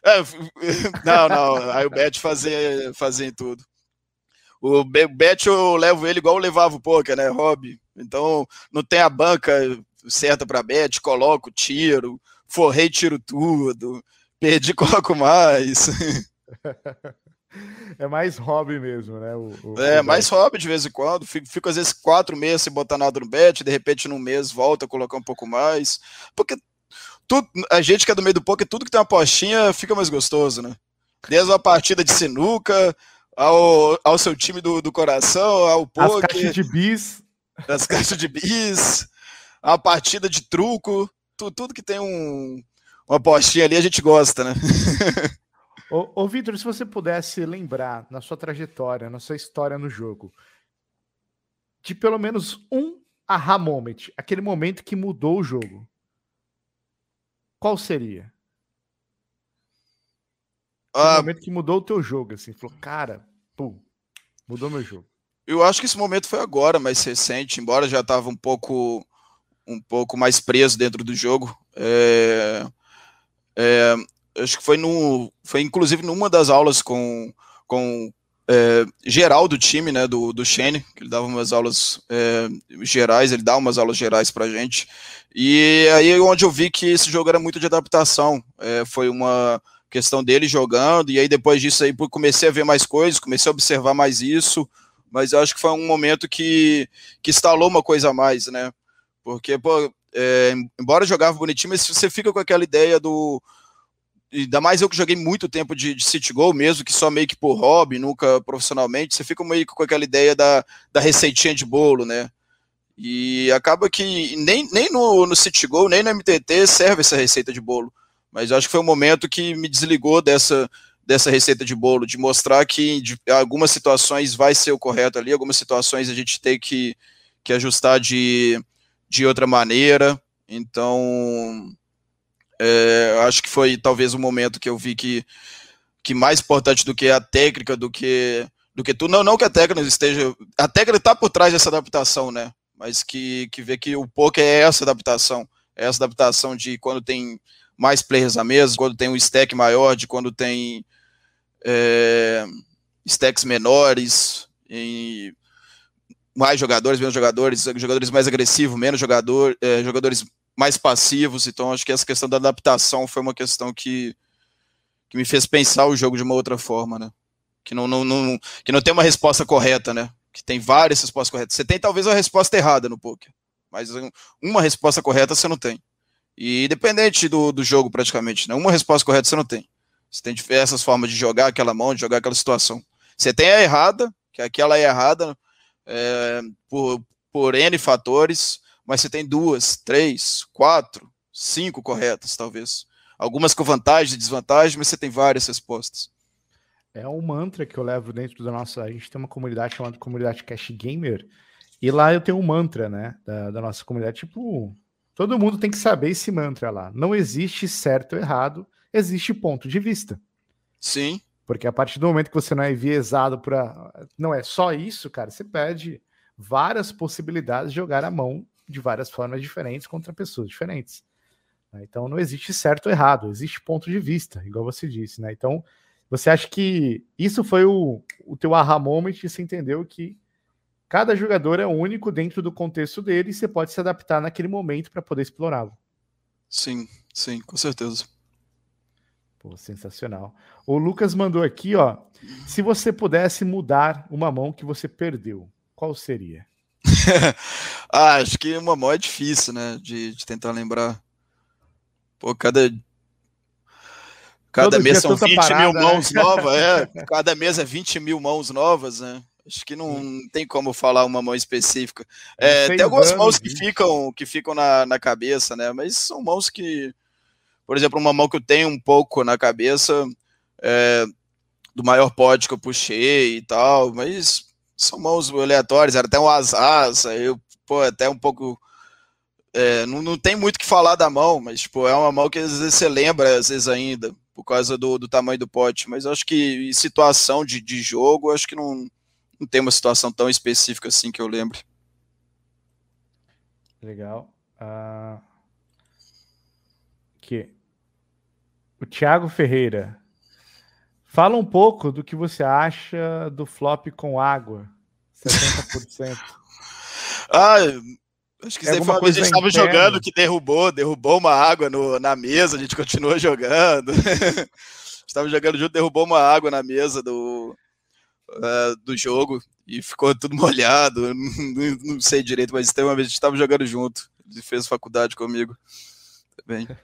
É, não, não. Aí o Bet fazia, fazia em tudo. O Bet eu levo ele igual eu levava o poker, né? Hobby. Então não tem a banca certa para Bet, coloco, tiro, forrei, tiro tudo, perdi, coloco mais. É mais hobby mesmo, né? O, o, é, o mais hobby de vez em quando. Fico, fico, às vezes quatro meses sem botar nada no bet, de repente num mês volta a colocar um pouco mais. Porque tudo, a gente que é do meio do poker, tudo que tem uma postinha fica mais gostoso, né? Desde uma partida de sinuca, ao, ao seu time do, do coração, ao poker. As caixas de bis. As caixas de bis, a partida de truco, tu, tudo que tem um, uma postinha ali a gente gosta, né? Ô, ô Vitor, se você pudesse lembrar na sua trajetória, na sua história no jogo, de pelo menos um aha moment, aquele momento que mudou o jogo, qual seria? Ah, o momento que mudou o teu jogo, assim, falou, cara, pum, mudou meu jogo. Eu acho que esse momento foi agora, mais recente, embora já estava um pouco um pouco mais preso dentro do jogo. É, é, acho que foi no, foi inclusive numa das aulas com, com é, geral do time, né, do, do Shane, que ele dava umas aulas é, gerais, ele dá umas aulas gerais pra gente, e aí onde eu vi que esse jogo era muito de adaptação, é, foi uma questão dele jogando, e aí depois disso aí comecei a ver mais coisas, comecei a observar mais isso, mas eu acho que foi um momento que, que instalou uma coisa a mais, né, porque, pô, é, embora jogava bonitinho, mas você fica com aquela ideia do, ainda mais eu que joguei muito tempo de, de City Goal mesmo, que só meio que por hobby, nunca profissionalmente, você fica meio que com aquela ideia da, da receitinha de bolo, né? E acaba que nem, nem no, no City Goal, nem no MTT serve essa receita de bolo. Mas eu acho que foi um momento que me desligou dessa, dessa receita de bolo, de mostrar que em algumas situações vai ser o correto ali, algumas situações a gente tem que, que ajustar de, de outra maneira. Então, é, acho que foi talvez o momento que eu vi que, que mais importante do que a técnica, do que do que tu não não que a técnica esteja a técnica está por trás dessa adaptação, né? Mas que que vê que o poker é essa adaptação, é essa adaptação de quando tem mais players na mesa, quando tem um stack maior, de quando tem é, stacks menores, em mais jogadores, menos jogadores, jogadores mais agressivos, menos jogador, é, jogadores mais passivos, então acho que essa questão da adaptação foi uma questão que, que me fez pensar o jogo de uma outra forma, né? Que não, não, não, que não tem uma resposta correta, né? Que tem várias respostas corretas. Você tem talvez uma resposta errada no poker, mas uma resposta correta você não tem. E independente do, do jogo, praticamente, né? Uma resposta correta você não tem. Você tem diversas formas de jogar aquela mão, de jogar aquela situação. Você tem a errada, que aquela é errada é, por, por N fatores, mas você tem duas, três, quatro, cinco corretas, talvez. Algumas com vantagem e desvantagem, mas você tem várias respostas. É um mantra que eu levo dentro da nossa. A gente tem uma comunidade chamada Comunidade Cash Gamer, e lá eu tenho um mantra, né, da, da nossa comunidade. Tipo, todo mundo tem que saber esse mantra lá. Não existe certo ou errado, existe ponto de vista. Sim. Porque a partir do momento que você não é enviesado para. Não é só isso, cara, você perde várias possibilidades de jogar a mão de várias formas diferentes contra pessoas diferentes. Né? Então não existe certo ou errado, existe ponto de vista, igual você disse, né? Então você acha que isso foi o, o teu aha moment e você entendeu que cada jogador é único dentro do contexto dele e você pode se adaptar naquele momento para poder explorá-lo. Sim, sim, com certeza. Pô, sensacional. O Lucas mandou aqui, ó. Se você pudesse mudar uma mão que você perdeu, qual seria? ah, acho que uma mão é difícil, né? De, de tentar lembrar. Pô, cada. Cada Todo mês são 20 parada, mil né? mãos novas, é. Cada mês é 20 mil mãos novas, né? Acho que não tem como falar uma mão específica. É, tem algumas anos, mãos que ficam, que ficam na, na cabeça, né? Mas são mãos que. Por exemplo, uma mão que eu tenho um pouco na cabeça é, do maior pote que eu puxei e tal, mas são mãos aleatórias, era até um asas, eu, pô, até um pouco. É, não, não tem muito que falar da mão, mas tipo, é uma mão que às vezes você lembra, às vezes ainda, por causa do, do tamanho do pote. Mas acho que em situação de, de jogo, acho que não, não tem uma situação tão específica assim que eu lembre. Legal. Uh... Aqui. O Thiago Ferreira. Fala um pouco do que você acha do flop com água. 70%. Ah, acho que é foi uma vez a gente estava jogando que derrubou, derrubou uma água no, na mesa, a gente continuou jogando. estava jogando junto, derrubou uma água na mesa do, uh, do jogo e ficou tudo molhado. Não, não, sei direito, mas tem uma vez a gente estava jogando junto. Ele fez faculdade comigo também.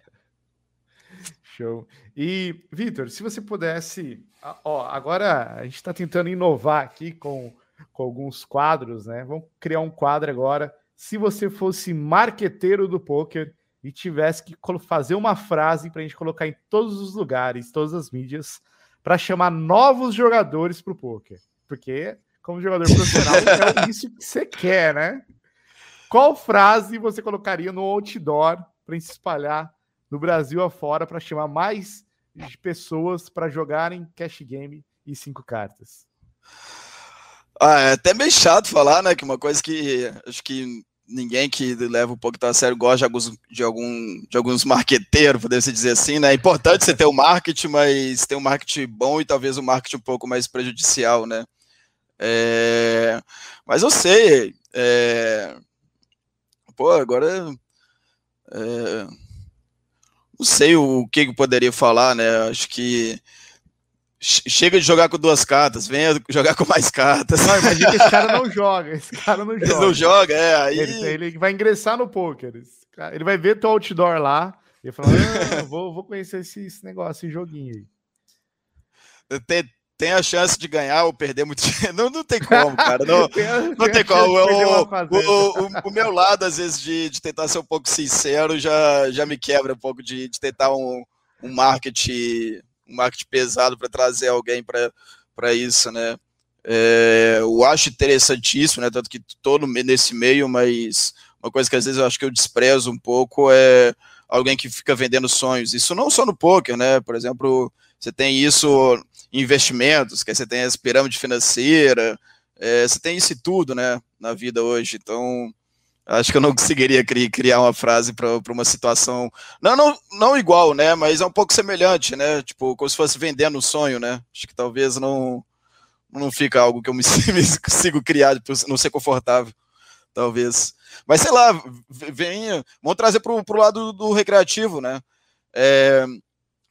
Show. E, Vitor, se você pudesse. Ó, agora a gente está tentando inovar aqui com, com alguns quadros, né? Vamos criar um quadro agora. Se você fosse marqueteiro do poker e tivesse que fazer uma frase para a gente colocar em todos os lugares, todas as mídias, para chamar novos jogadores para o poker. Porque, como jogador profissional, é isso que você quer, né? Qual frase você colocaria no outdoor para se espalhar no Brasil afora para chamar mais pessoas para jogarem cash game e cinco cartas? Ah, é até meio chato falar, né? Que uma coisa que acho que ninguém que leva o pouco a sério gosta de alguns, de, algum, de alguns marqueteiros, poderia se dizer assim, né? É importante você ter o um marketing, mas ter um marketing bom e talvez um marketing um pouco mais prejudicial, né? É, mas eu sei. É, pô, agora. É, não sei o que, eu poderia falar, né? Acho que chega de jogar com duas cartas, venha jogar com mais cartas. Não, imagina que esse cara não joga, esse cara não joga. Ele não joga, é, aí... Ele, ele vai ingressar no poker, ele vai ver teu outdoor lá e falar, ah, vou, vou conhecer esse, esse negócio, esse joguinho aí. Tem, tem a chance de ganhar ou perder muito dinheiro. Não, não tem como, cara. Não tem, não tem como. O, o, o, o, meu lado, às vezes, de, de tentar ser um pouco sincero, já, já me quebra um pouco de, de tentar um, um marketing um marketing pesado para trazer alguém para isso, né? É, eu acho interessantíssimo, né? Tanto que estou nesse meio, mas uma coisa que às vezes eu acho que eu desprezo um pouco é alguém que fica vendendo sonhos. Isso não só no poker, né? Por exemplo, você tem isso em investimentos, que você tem as pirâmides financeiras, é, você tem isso tudo, né? Na vida hoje. Então, Acho que eu não conseguiria criar uma frase para uma situação. Não, não, não igual, né? Mas é um pouco semelhante, né? Tipo, como se fosse vendendo um sonho, né? Acho que talvez não, não fica algo que eu me, me consigo criar, não ser confortável. Talvez. Mas sei lá, venha. Vamos trazer para o lado do recreativo, né? É,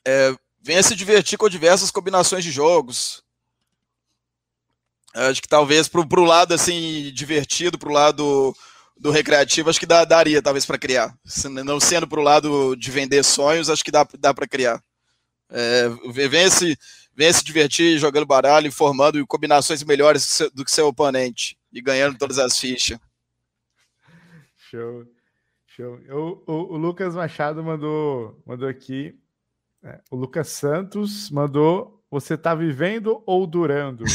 é, venha se divertir com diversas combinações de jogos. Acho que talvez para o lado assim divertido, para o lado do recreativo, acho que dá, daria talvez para criar. Não sendo para o lado de vender sonhos, acho que dá, dá para criar. É, vem, se, vem se divertir jogando baralho, informando combinações melhores do que seu oponente e ganhando todas as fichas. Show. Show. O, o, o Lucas Machado mandou, mandou aqui. É, o Lucas Santos mandou. Você tá vivendo ou durando?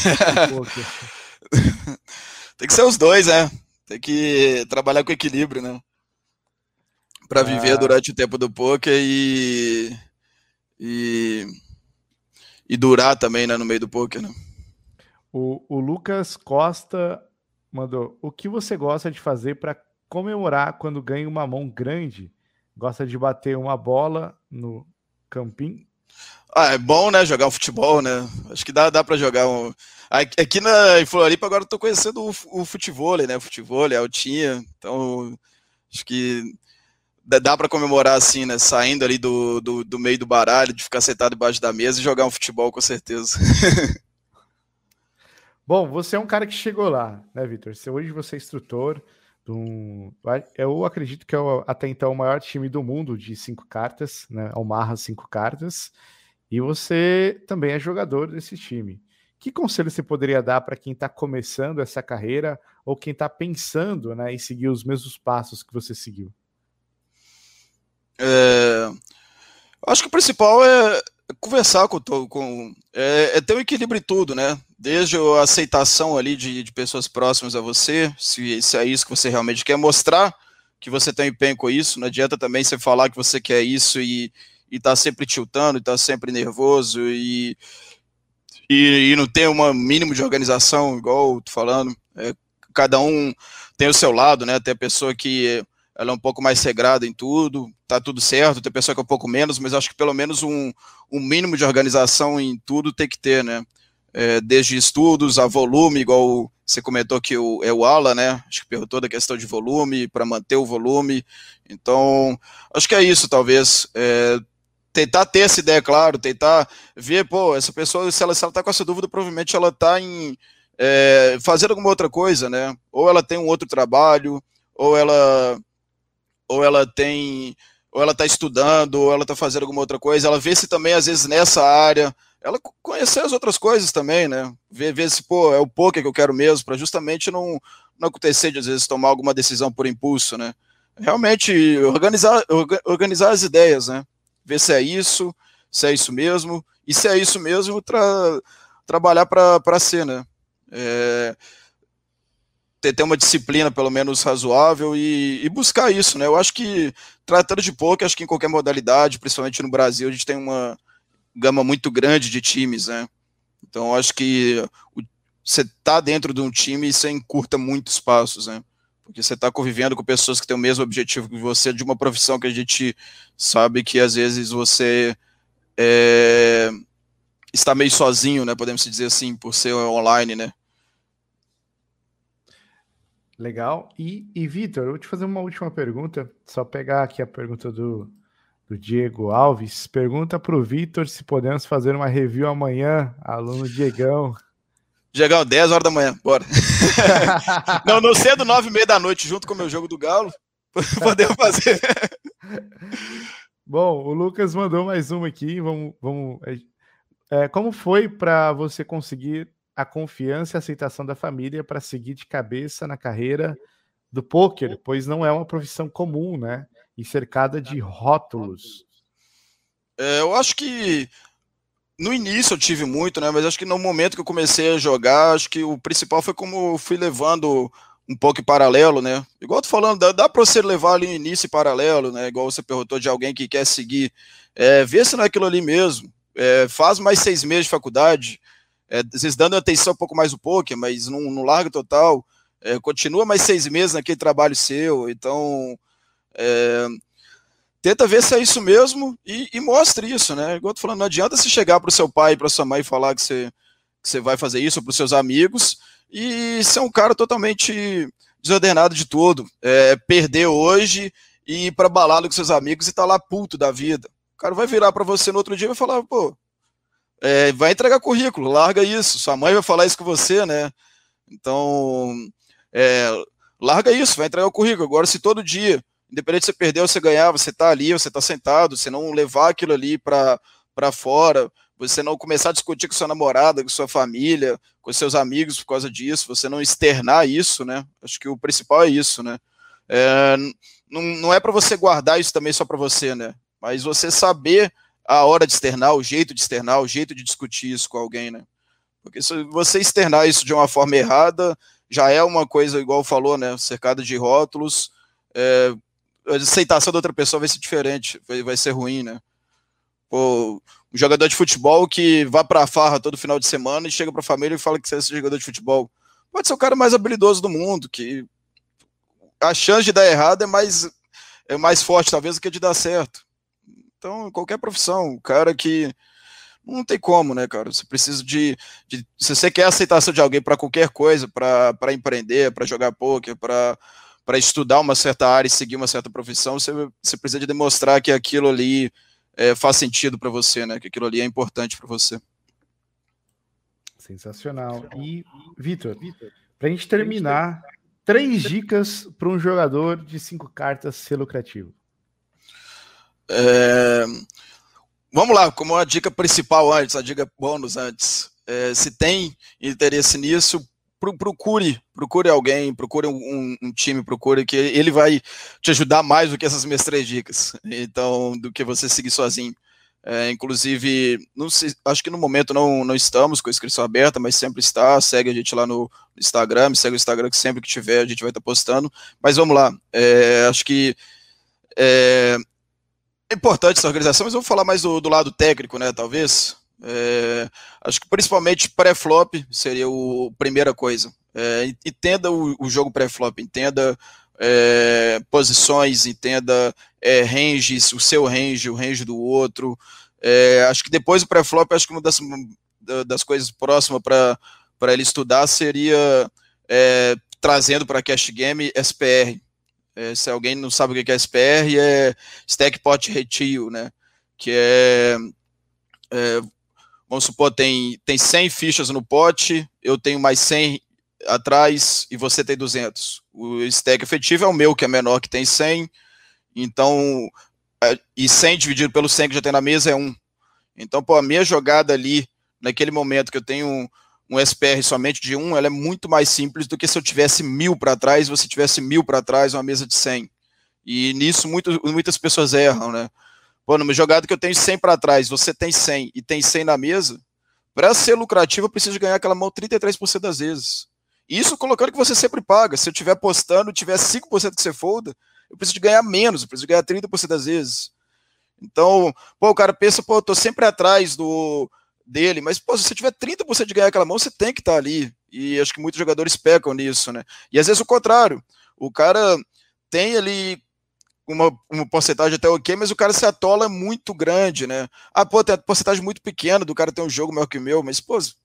Tem que ser os dois, né? Tem que trabalhar com equilíbrio, né? Para viver ah. durante o tempo do poker e, e e durar também, né, no meio do poker, né? O, o Lucas Costa mandou: "O que você gosta de fazer para comemorar quando ganha uma mão grande? Gosta de bater uma bola no campinho?" Ah, é bom, né, jogar um futebol, né? Acho que dá, dá para jogar um Aqui na, em Floripa agora eu tô conhecendo o, o futebol, né? O futebol, a altinha. Então, acho que dá para comemorar assim, né? Saindo ali do, do, do, meio do baralho, de ficar sentado debaixo da mesa e jogar um futebol, com certeza. Bom, você é um cara que chegou lá, né, Vitor? Hoje você é instrutor de um. Eu acredito que é até então o maior time do mundo de cinco cartas, né? O Marra cinco cartas. E você também é jogador desse time. Que conselho você poderia dar para quem está começando essa carreira ou quem está pensando né, em seguir os mesmos passos que você seguiu? É, acho que o principal é conversar com, com é, é, ter um equilíbrio em tudo, né? Desde a aceitação ali de, de pessoas próximas a você, se, se, é isso que você realmente quer mostrar, que você tem empenho com isso. Não adianta também você falar que você quer isso e, e tá sempre tiltando, e tá sempre nervoso e e, e não tem um mínimo de organização, igual tô falando. É, cada um tem o seu lado, né? Tem a pessoa que ela é um pouco mais regrada em tudo, tá tudo certo, tem pessoa que é um pouco menos, mas acho que pelo menos um, um mínimo de organização em tudo tem que ter, né? É, desde estudos a volume, igual você comentou que o, é o ala, né? Acho que perguntou da questão de volume, para manter o volume. Então, acho que é isso, talvez. É, tentar ter essa ideia, claro, tentar ver, pô, essa pessoa, se ela, se ela tá com essa dúvida, provavelmente ela tá em é, fazer alguma outra coisa, né? Ou ela tem um outro trabalho, ou ela ou ela tem ou ela está estudando, ou ela está fazendo alguma outra coisa, ela vê se também, às vezes, nessa área, ela conhecer as outras coisas também, né? Ver, ver se, pô, é o poker que eu quero mesmo, para justamente não, não acontecer de, às vezes, tomar alguma decisão por impulso, né? Realmente, organizar, organizar as ideias, né? Ver se é isso, se é isso mesmo, e se é isso mesmo, tra trabalhar para ser, né? É, ter, ter uma disciplina pelo menos razoável e, e, buscar isso, né? Eu acho que tratando de pouco, acho que em qualquer modalidade, principalmente no Brasil, a gente tem uma gama muito grande de times, né? Então acho que você tá dentro de um time e você encurta muitos passos, né? Porque você está convivendo com pessoas que têm o mesmo objetivo que você, de uma profissão que a gente sabe que às vezes você é, está meio sozinho, né? Podemos dizer assim, por ser online, né? Legal. E, e Vitor, eu vou te fazer uma última pergunta. Só pegar aqui a pergunta do, do Diego Alves. Pergunta para o Vitor se podemos fazer uma review amanhã, aluno Diegão. Diegão, 10 horas da manhã, bora. não, não cedo, 9 e meia da noite, junto com o meu jogo do Galo. Podemos fazer. Bom, o Lucas mandou mais uma aqui. Vamos, vamos. É, como foi para você conseguir a confiança e a aceitação da família para seguir de cabeça na carreira do poker, pois não é uma profissão comum, né? E cercada de rótulos. É, eu acho que no início eu tive muito, né? Mas acho que no momento que eu comecei a jogar, acho que o principal foi como eu fui levando um pouco em paralelo, né? Igual tô falando, dá, dá para você levar ali no início em paralelo, né? Igual você perguntou de alguém que quer seguir. É, vê se não é aquilo ali mesmo. É, faz mais seis meses de faculdade é, vezes dando atenção um pouco mais o poker, mas não, não larga total. É, continua mais seis meses naquele trabalho seu, então é, tenta ver se é isso mesmo e, e mostre isso, né? Igual eu tô falando, não adianta você chegar para o seu pai para sua mãe falar que você, que você vai fazer isso para os seus amigos e ser um cara totalmente desordenado de tudo. É, perder hoje e ir para balada com seus amigos e tá lá puto da vida. O cara vai virar para você no outro dia e vai falar, pô, é, vai entregar currículo, larga isso. Sua mãe vai falar isso com você, né? Então, é, larga isso, vai entregar o currículo. Agora, se todo dia, independente se você perder ou você ganhar, você está ali, você está sentado, você não levar aquilo ali para fora, você não começar a discutir com sua namorada, com sua família, com seus amigos por causa disso, você não externar isso, né? Acho que o principal é isso, né? É, não, não é para você guardar isso também só para você, né? Mas você saber a hora de externar, o jeito de externar, o jeito de discutir isso com alguém, né? Porque se você externar isso de uma forma errada, já é uma coisa, igual falou, né? Cercada de rótulos, é, a aceitação da outra pessoa vai ser diferente, vai, vai ser ruim, né? Pô, um jogador de futebol que vai pra farra todo final de semana e chega pra família e fala que você é jogador de futebol. Pode ser o cara mais habilidoso do mundo, que a chance de dar errado é mais, é mais forte, talvez, do que de dar certo. Então, qualquer profissão, o cara que não tem como, né, cara? Você precisa de, de se você quer a aceitação de alguém para qualquer coisa, para empreender, para jogar poker, para para estudar uma certa área e seguir uma certa profissão, você, você precisa de demonstrar que aquilo ali é, faz sentido para você, né? Que aquilo ali é importante para você. Sensacional. E, Vitor, para a gente terminar, três dicas para um jogador de cinco cartas ser lucrativo. É, vamos lá, como a dica principal antes, a dica bônus antes. É, se tem interesse nisso, procure, procure alguém, procure um, um, time, procure que ele vai te ajudar mais do que essas minhas três dicas. Então, do que você seguir sozinho. É, inclusive, sei, acho que no momento não, não estamos com a inscrição aberta, mas sempre está. Segue a gente lá no Instagram, segue o Instagram que sempre que tiver a gente vai estar postando. Mas vamos lá, é, acho que é, é importante essa organização, mas vamos falar mais do, do lado técnico, né? Talvez. É, acho que principalmente pré-flop seria a primeira coisa. É, entenda o, o jogo pré-flop, entenda é, posições, entenda é, ranges, o seu range, o range do outro. É, acho que depois do pré-flop, acho que uma das, das coisas próximas para ele estudar seria é, trazendo para Cash Game SPR, se alguém não sabe o que é SPR, é Stack Pot Retio, né? que é, é, vamos supor, tem, tem 100 fichas no pote, eu tenho mais 100 atrás e você tem 200. O stack efetivo é o meu, que é menor, que tem 100, então, é, e 100 dividido pelo 100 que já tem na mesa é 1. Então, pô, a minha jogada ali, naquele momento que eu tenho um, SPR somente de 1, ela é muito mais simples do que se eu tivesse mil para trás e você tivesse mil para trás, uma mesa de 100. E nisso muito, muitas pessoas erram, né? Pô, numa jogada que eu tenho 100 para trás, você tem 100 e tem 100 na mesa, para ser lucrativo eu preciso ganhar aquela mão 33% das vezes. Isso colocando que você sempre paga. Se eu estiver apostando, tiver 5% que você folda, eu preciso ganhar menos, eu preciso ganhar 30% das vezes. Então, pô, o cara pensa, pô, eu tô sempre atrás do dele, mas pô, se você tiver 30% de ganhar aquela mão, você tem que estar tá ali. E acho que muitos jogadores pecam nisso, né? E às vezes o contrário. O cara tem ali uma, uma porcentagem até ok, mas o cara se atola muito grande, né? Ah, pô, tem uma porcentagem muito pequena do cara ter um jogo maior que o meu, mas, pô, se,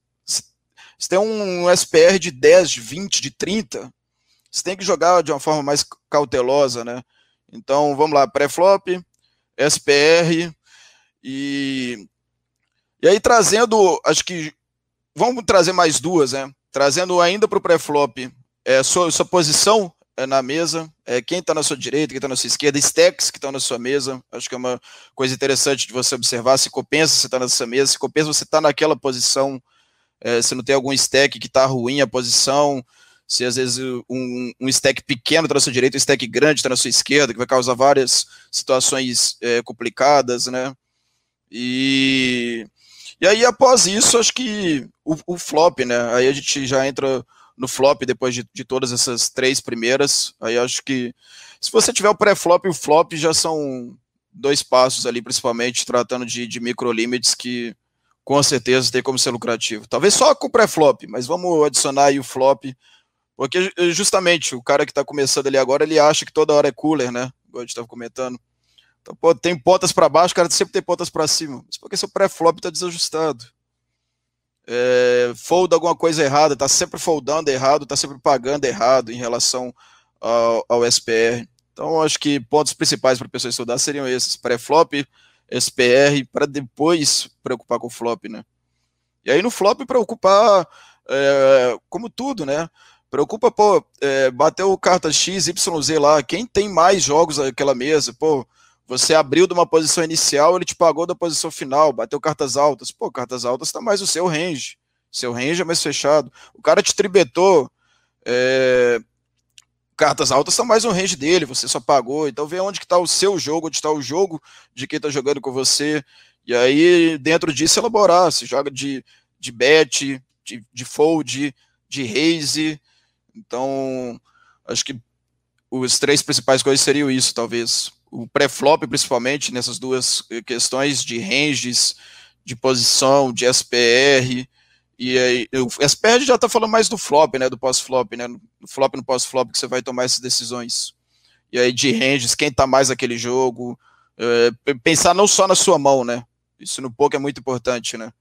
tem um SPR de 10, de 20, de 30, você tem que jogar de uma forma mais cautelosa, né? Então, vamos lá, pré-flop, SPR e... E aí, trazendo, acho que, vamos trazer mais duas, né? Trazendo ainda para o pré-flop, é, sua, sua posição na mesa, é, quem está na sua direita, quem está na sua esquerda, stacks que estão na sua mesa. Acho que é uma coisa interessante de você observar se compensa você está nessa mesa, se compensa você está naquela posição, é, se não tem algum stack que está ruim a posição, se às vezes um, um stack pequeno está na sua direita, um stack grande está na sua esquerda, que vai causar várias situações é, complicadas, né? E, e aí, após isso, acho que o, o flop, né? Aí a gente já entra no flop depois de, de todas essas três primeiras. Aí acho que se você tiver o pré-flop e o flop já são dois passos ali, principalmente tratando de, de micro limits que com certeza tem como ser lucrativo. Talvez só com o pré-flop, mas vamos adicionar aí o flop, porque justamente o cara que está começando ali agora, ele acha que toda hora é cooler, né? Igual a gente estava comentando. Então, pô, tem pontas para baixo, o cara sempre tem pontas para cima. Mas porque seu pré-flop está desajustado é, folda alguma coisa errada, está sempre foldando errado, está sempre pagando errado em relação ao, ao SPR. Então, acho que pontos principais para a pessoa estudar seriam esses: pré-flop, SPR, para depois preocupar com o flop, né? E aí no flop preocupar, é, como tudo, né? Preocupa, pô, é, bateu carta X, YZ lá, quem tem mais jogos naquela mesa, pô, você abriu de uma posição inicial, ele te pagou da posição final, bateu cartas altas. Pô, cartas altas está mais o seu range. Seu range é mais fechado. O cara te tribetou. É... Cartas altas está mais no range dele, você só pagou. Então vê onde que está o seu jogo, onde está o jogo de quem está jogando com você. E aí, dentro disso, elaborar. Se joga de, de bet, de, de fold, de raise. Então, acho que os três principais coisas seriam isso, talvez o pré-flop, principalmente, nessas duas eh, questões de ranges, de posição, de SPR. E aí, o SPR já está falando mais do flop, né? Do pós-flop, né? No flop no pós-flop que você vai tomar essas decisões. E aí, de ranges, quem está mais naquele jogo. É, pensar não só na sua mão, né? Isso no poker é muito importante, né?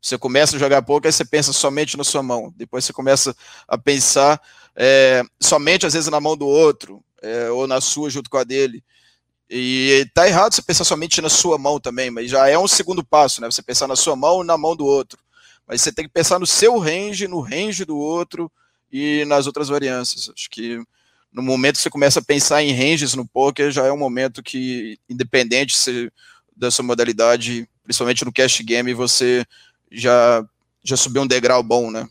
Você começa a jogar poker, aí você pensa somente na sua mão. Depois você começa a pensar é, somente, às vezes, na mão do outro, é, ou na sua junto com a dele. E tá errado você pensar somente na sua mão também, mas já é um segundo passo, né? Você pensar na sua mão e na mão do outro. Mas você tem que pensar no seu range, no range do outro e nas outras variâncias. Acho que no momento que você começa a pensar em ranges no poker, já é um momento que, independente se, da sua modalidade, principalmente no cash game, você já, já subiu um degrau bom, né?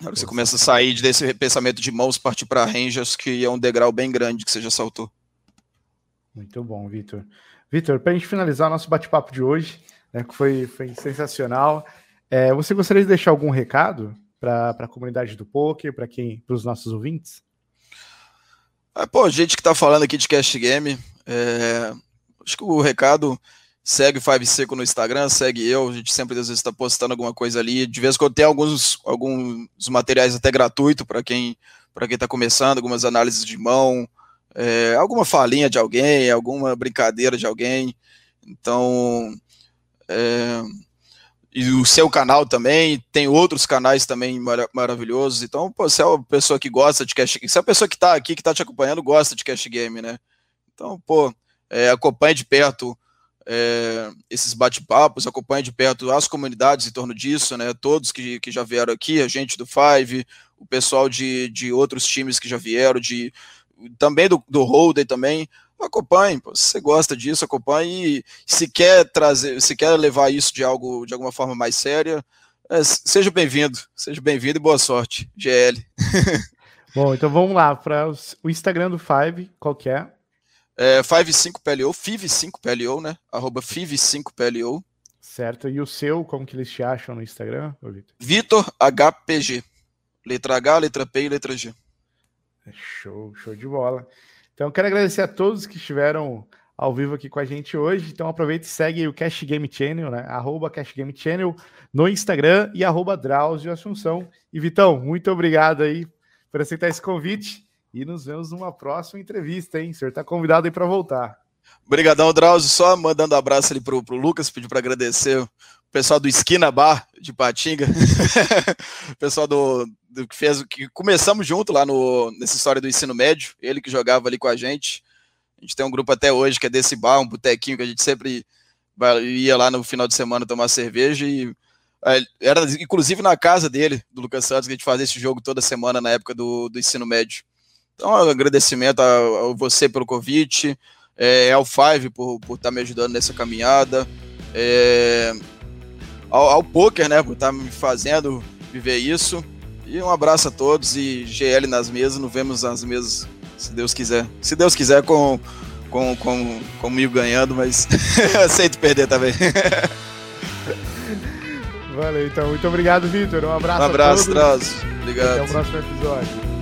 Você começa a sair desse pensamento de mãos, partir para ranges, que é um degrau bem grande que você já saltou. Muito bom, Vitor. Vitor, para a gente finalizar nosso bate-papo de hoje, né, que foi, foi sensacional, é, você gostaria de deixar algum recado para a comunidade do poker, para quem, para os nossos ouvintes? Ah, pô, gente que está falando aqui de Cash Game, é, acho que o recado segue o Five Seco no Instagram, segue eu, a gente sempre às vezes está postando alguma coisa ali, de vez em quando tem alguns, alguns materiais até gratuito para quem para quem está começando, algumas análises de mão, é, alguma falinha de alguém, alguma brincadeira de alguém. Então, é, e o seu canal também, tem outros canais também mar maravilhosos. Então, pô, você é uma pessoa que gosta de cash game, você é uma pessoa que está aqui, que está te acompanhando, gosta de cash game, né? Então, pô, é, acompanhe de perto é, esses bate-papos, acompanha de perto as comunidades em torno disso, né? Todos que, que já vieram aqui, a gente do Five, o pessoal de, de outros times que já vieram, de também do, do Holden também. Acompanhe, pô, se você gosta disso, acompanhe e se quer trazer, se quer levar isso de algo de alguma forma mais séria, é, seja bem-vindo, seja bem-vindo e boa sorte, GL. Bom, então vamos lá para o Instagram do Five, qual que é? É, 55PLO, FIV5PLO, né? Arroba FIV5PLO. Certo. E o seu, como que eles te acham no Instagram, Vitor HPG. Letra H, letra P e letra G. Show, show de bola. Então, quero agradecer a todos que estiveram ao vivo aqui com a gente hoje. Então, aproveite e segue o Cash Game Channel, né? Arroba Cash Game Channel no Instagram e arroba Drauzio Assunção. E Vitão, muito obrigado aí por aceitar esse convite. E nos vemos numa próxima entrevista, hein? O senhor está convidado aí para voltar. Obrigadão, Drauzio. Só mandando um abraço ali pro, pro Lucas, pediu para agradecer o pessoal do Esquina Bar de Patinga, pessoal do, do, que fez, que começamos junto lá no, nessa história do ensino médio, ele que jogava ali com a gente. A gente tem um grupo até hoje que é desse bar, um botequinho que a gente sempre ia lá no final de semana tomar cerveja e é, era inclusive na casa dele, do Lucas Santos, que a gente fazia esse jogo toda semana na época do, do ensino médio. Então, um agradecimento a, a você pelo convite, é, ao Five por estar tá me ajudando nessa caminhada, é, ao, ao Poker, né, por estar tá me fazendo viver isso. E um abraço a todos e GL nas mesas, nos vemos nas mesas, se Deus quiser. Se Deus quiser, com, com, com comigo ganhando, mas aceito perder também. Valeu, então. Muito obrigado, Vitor. Um abraço. Um abraço, todos. Obrigado. Até o próximo episódio.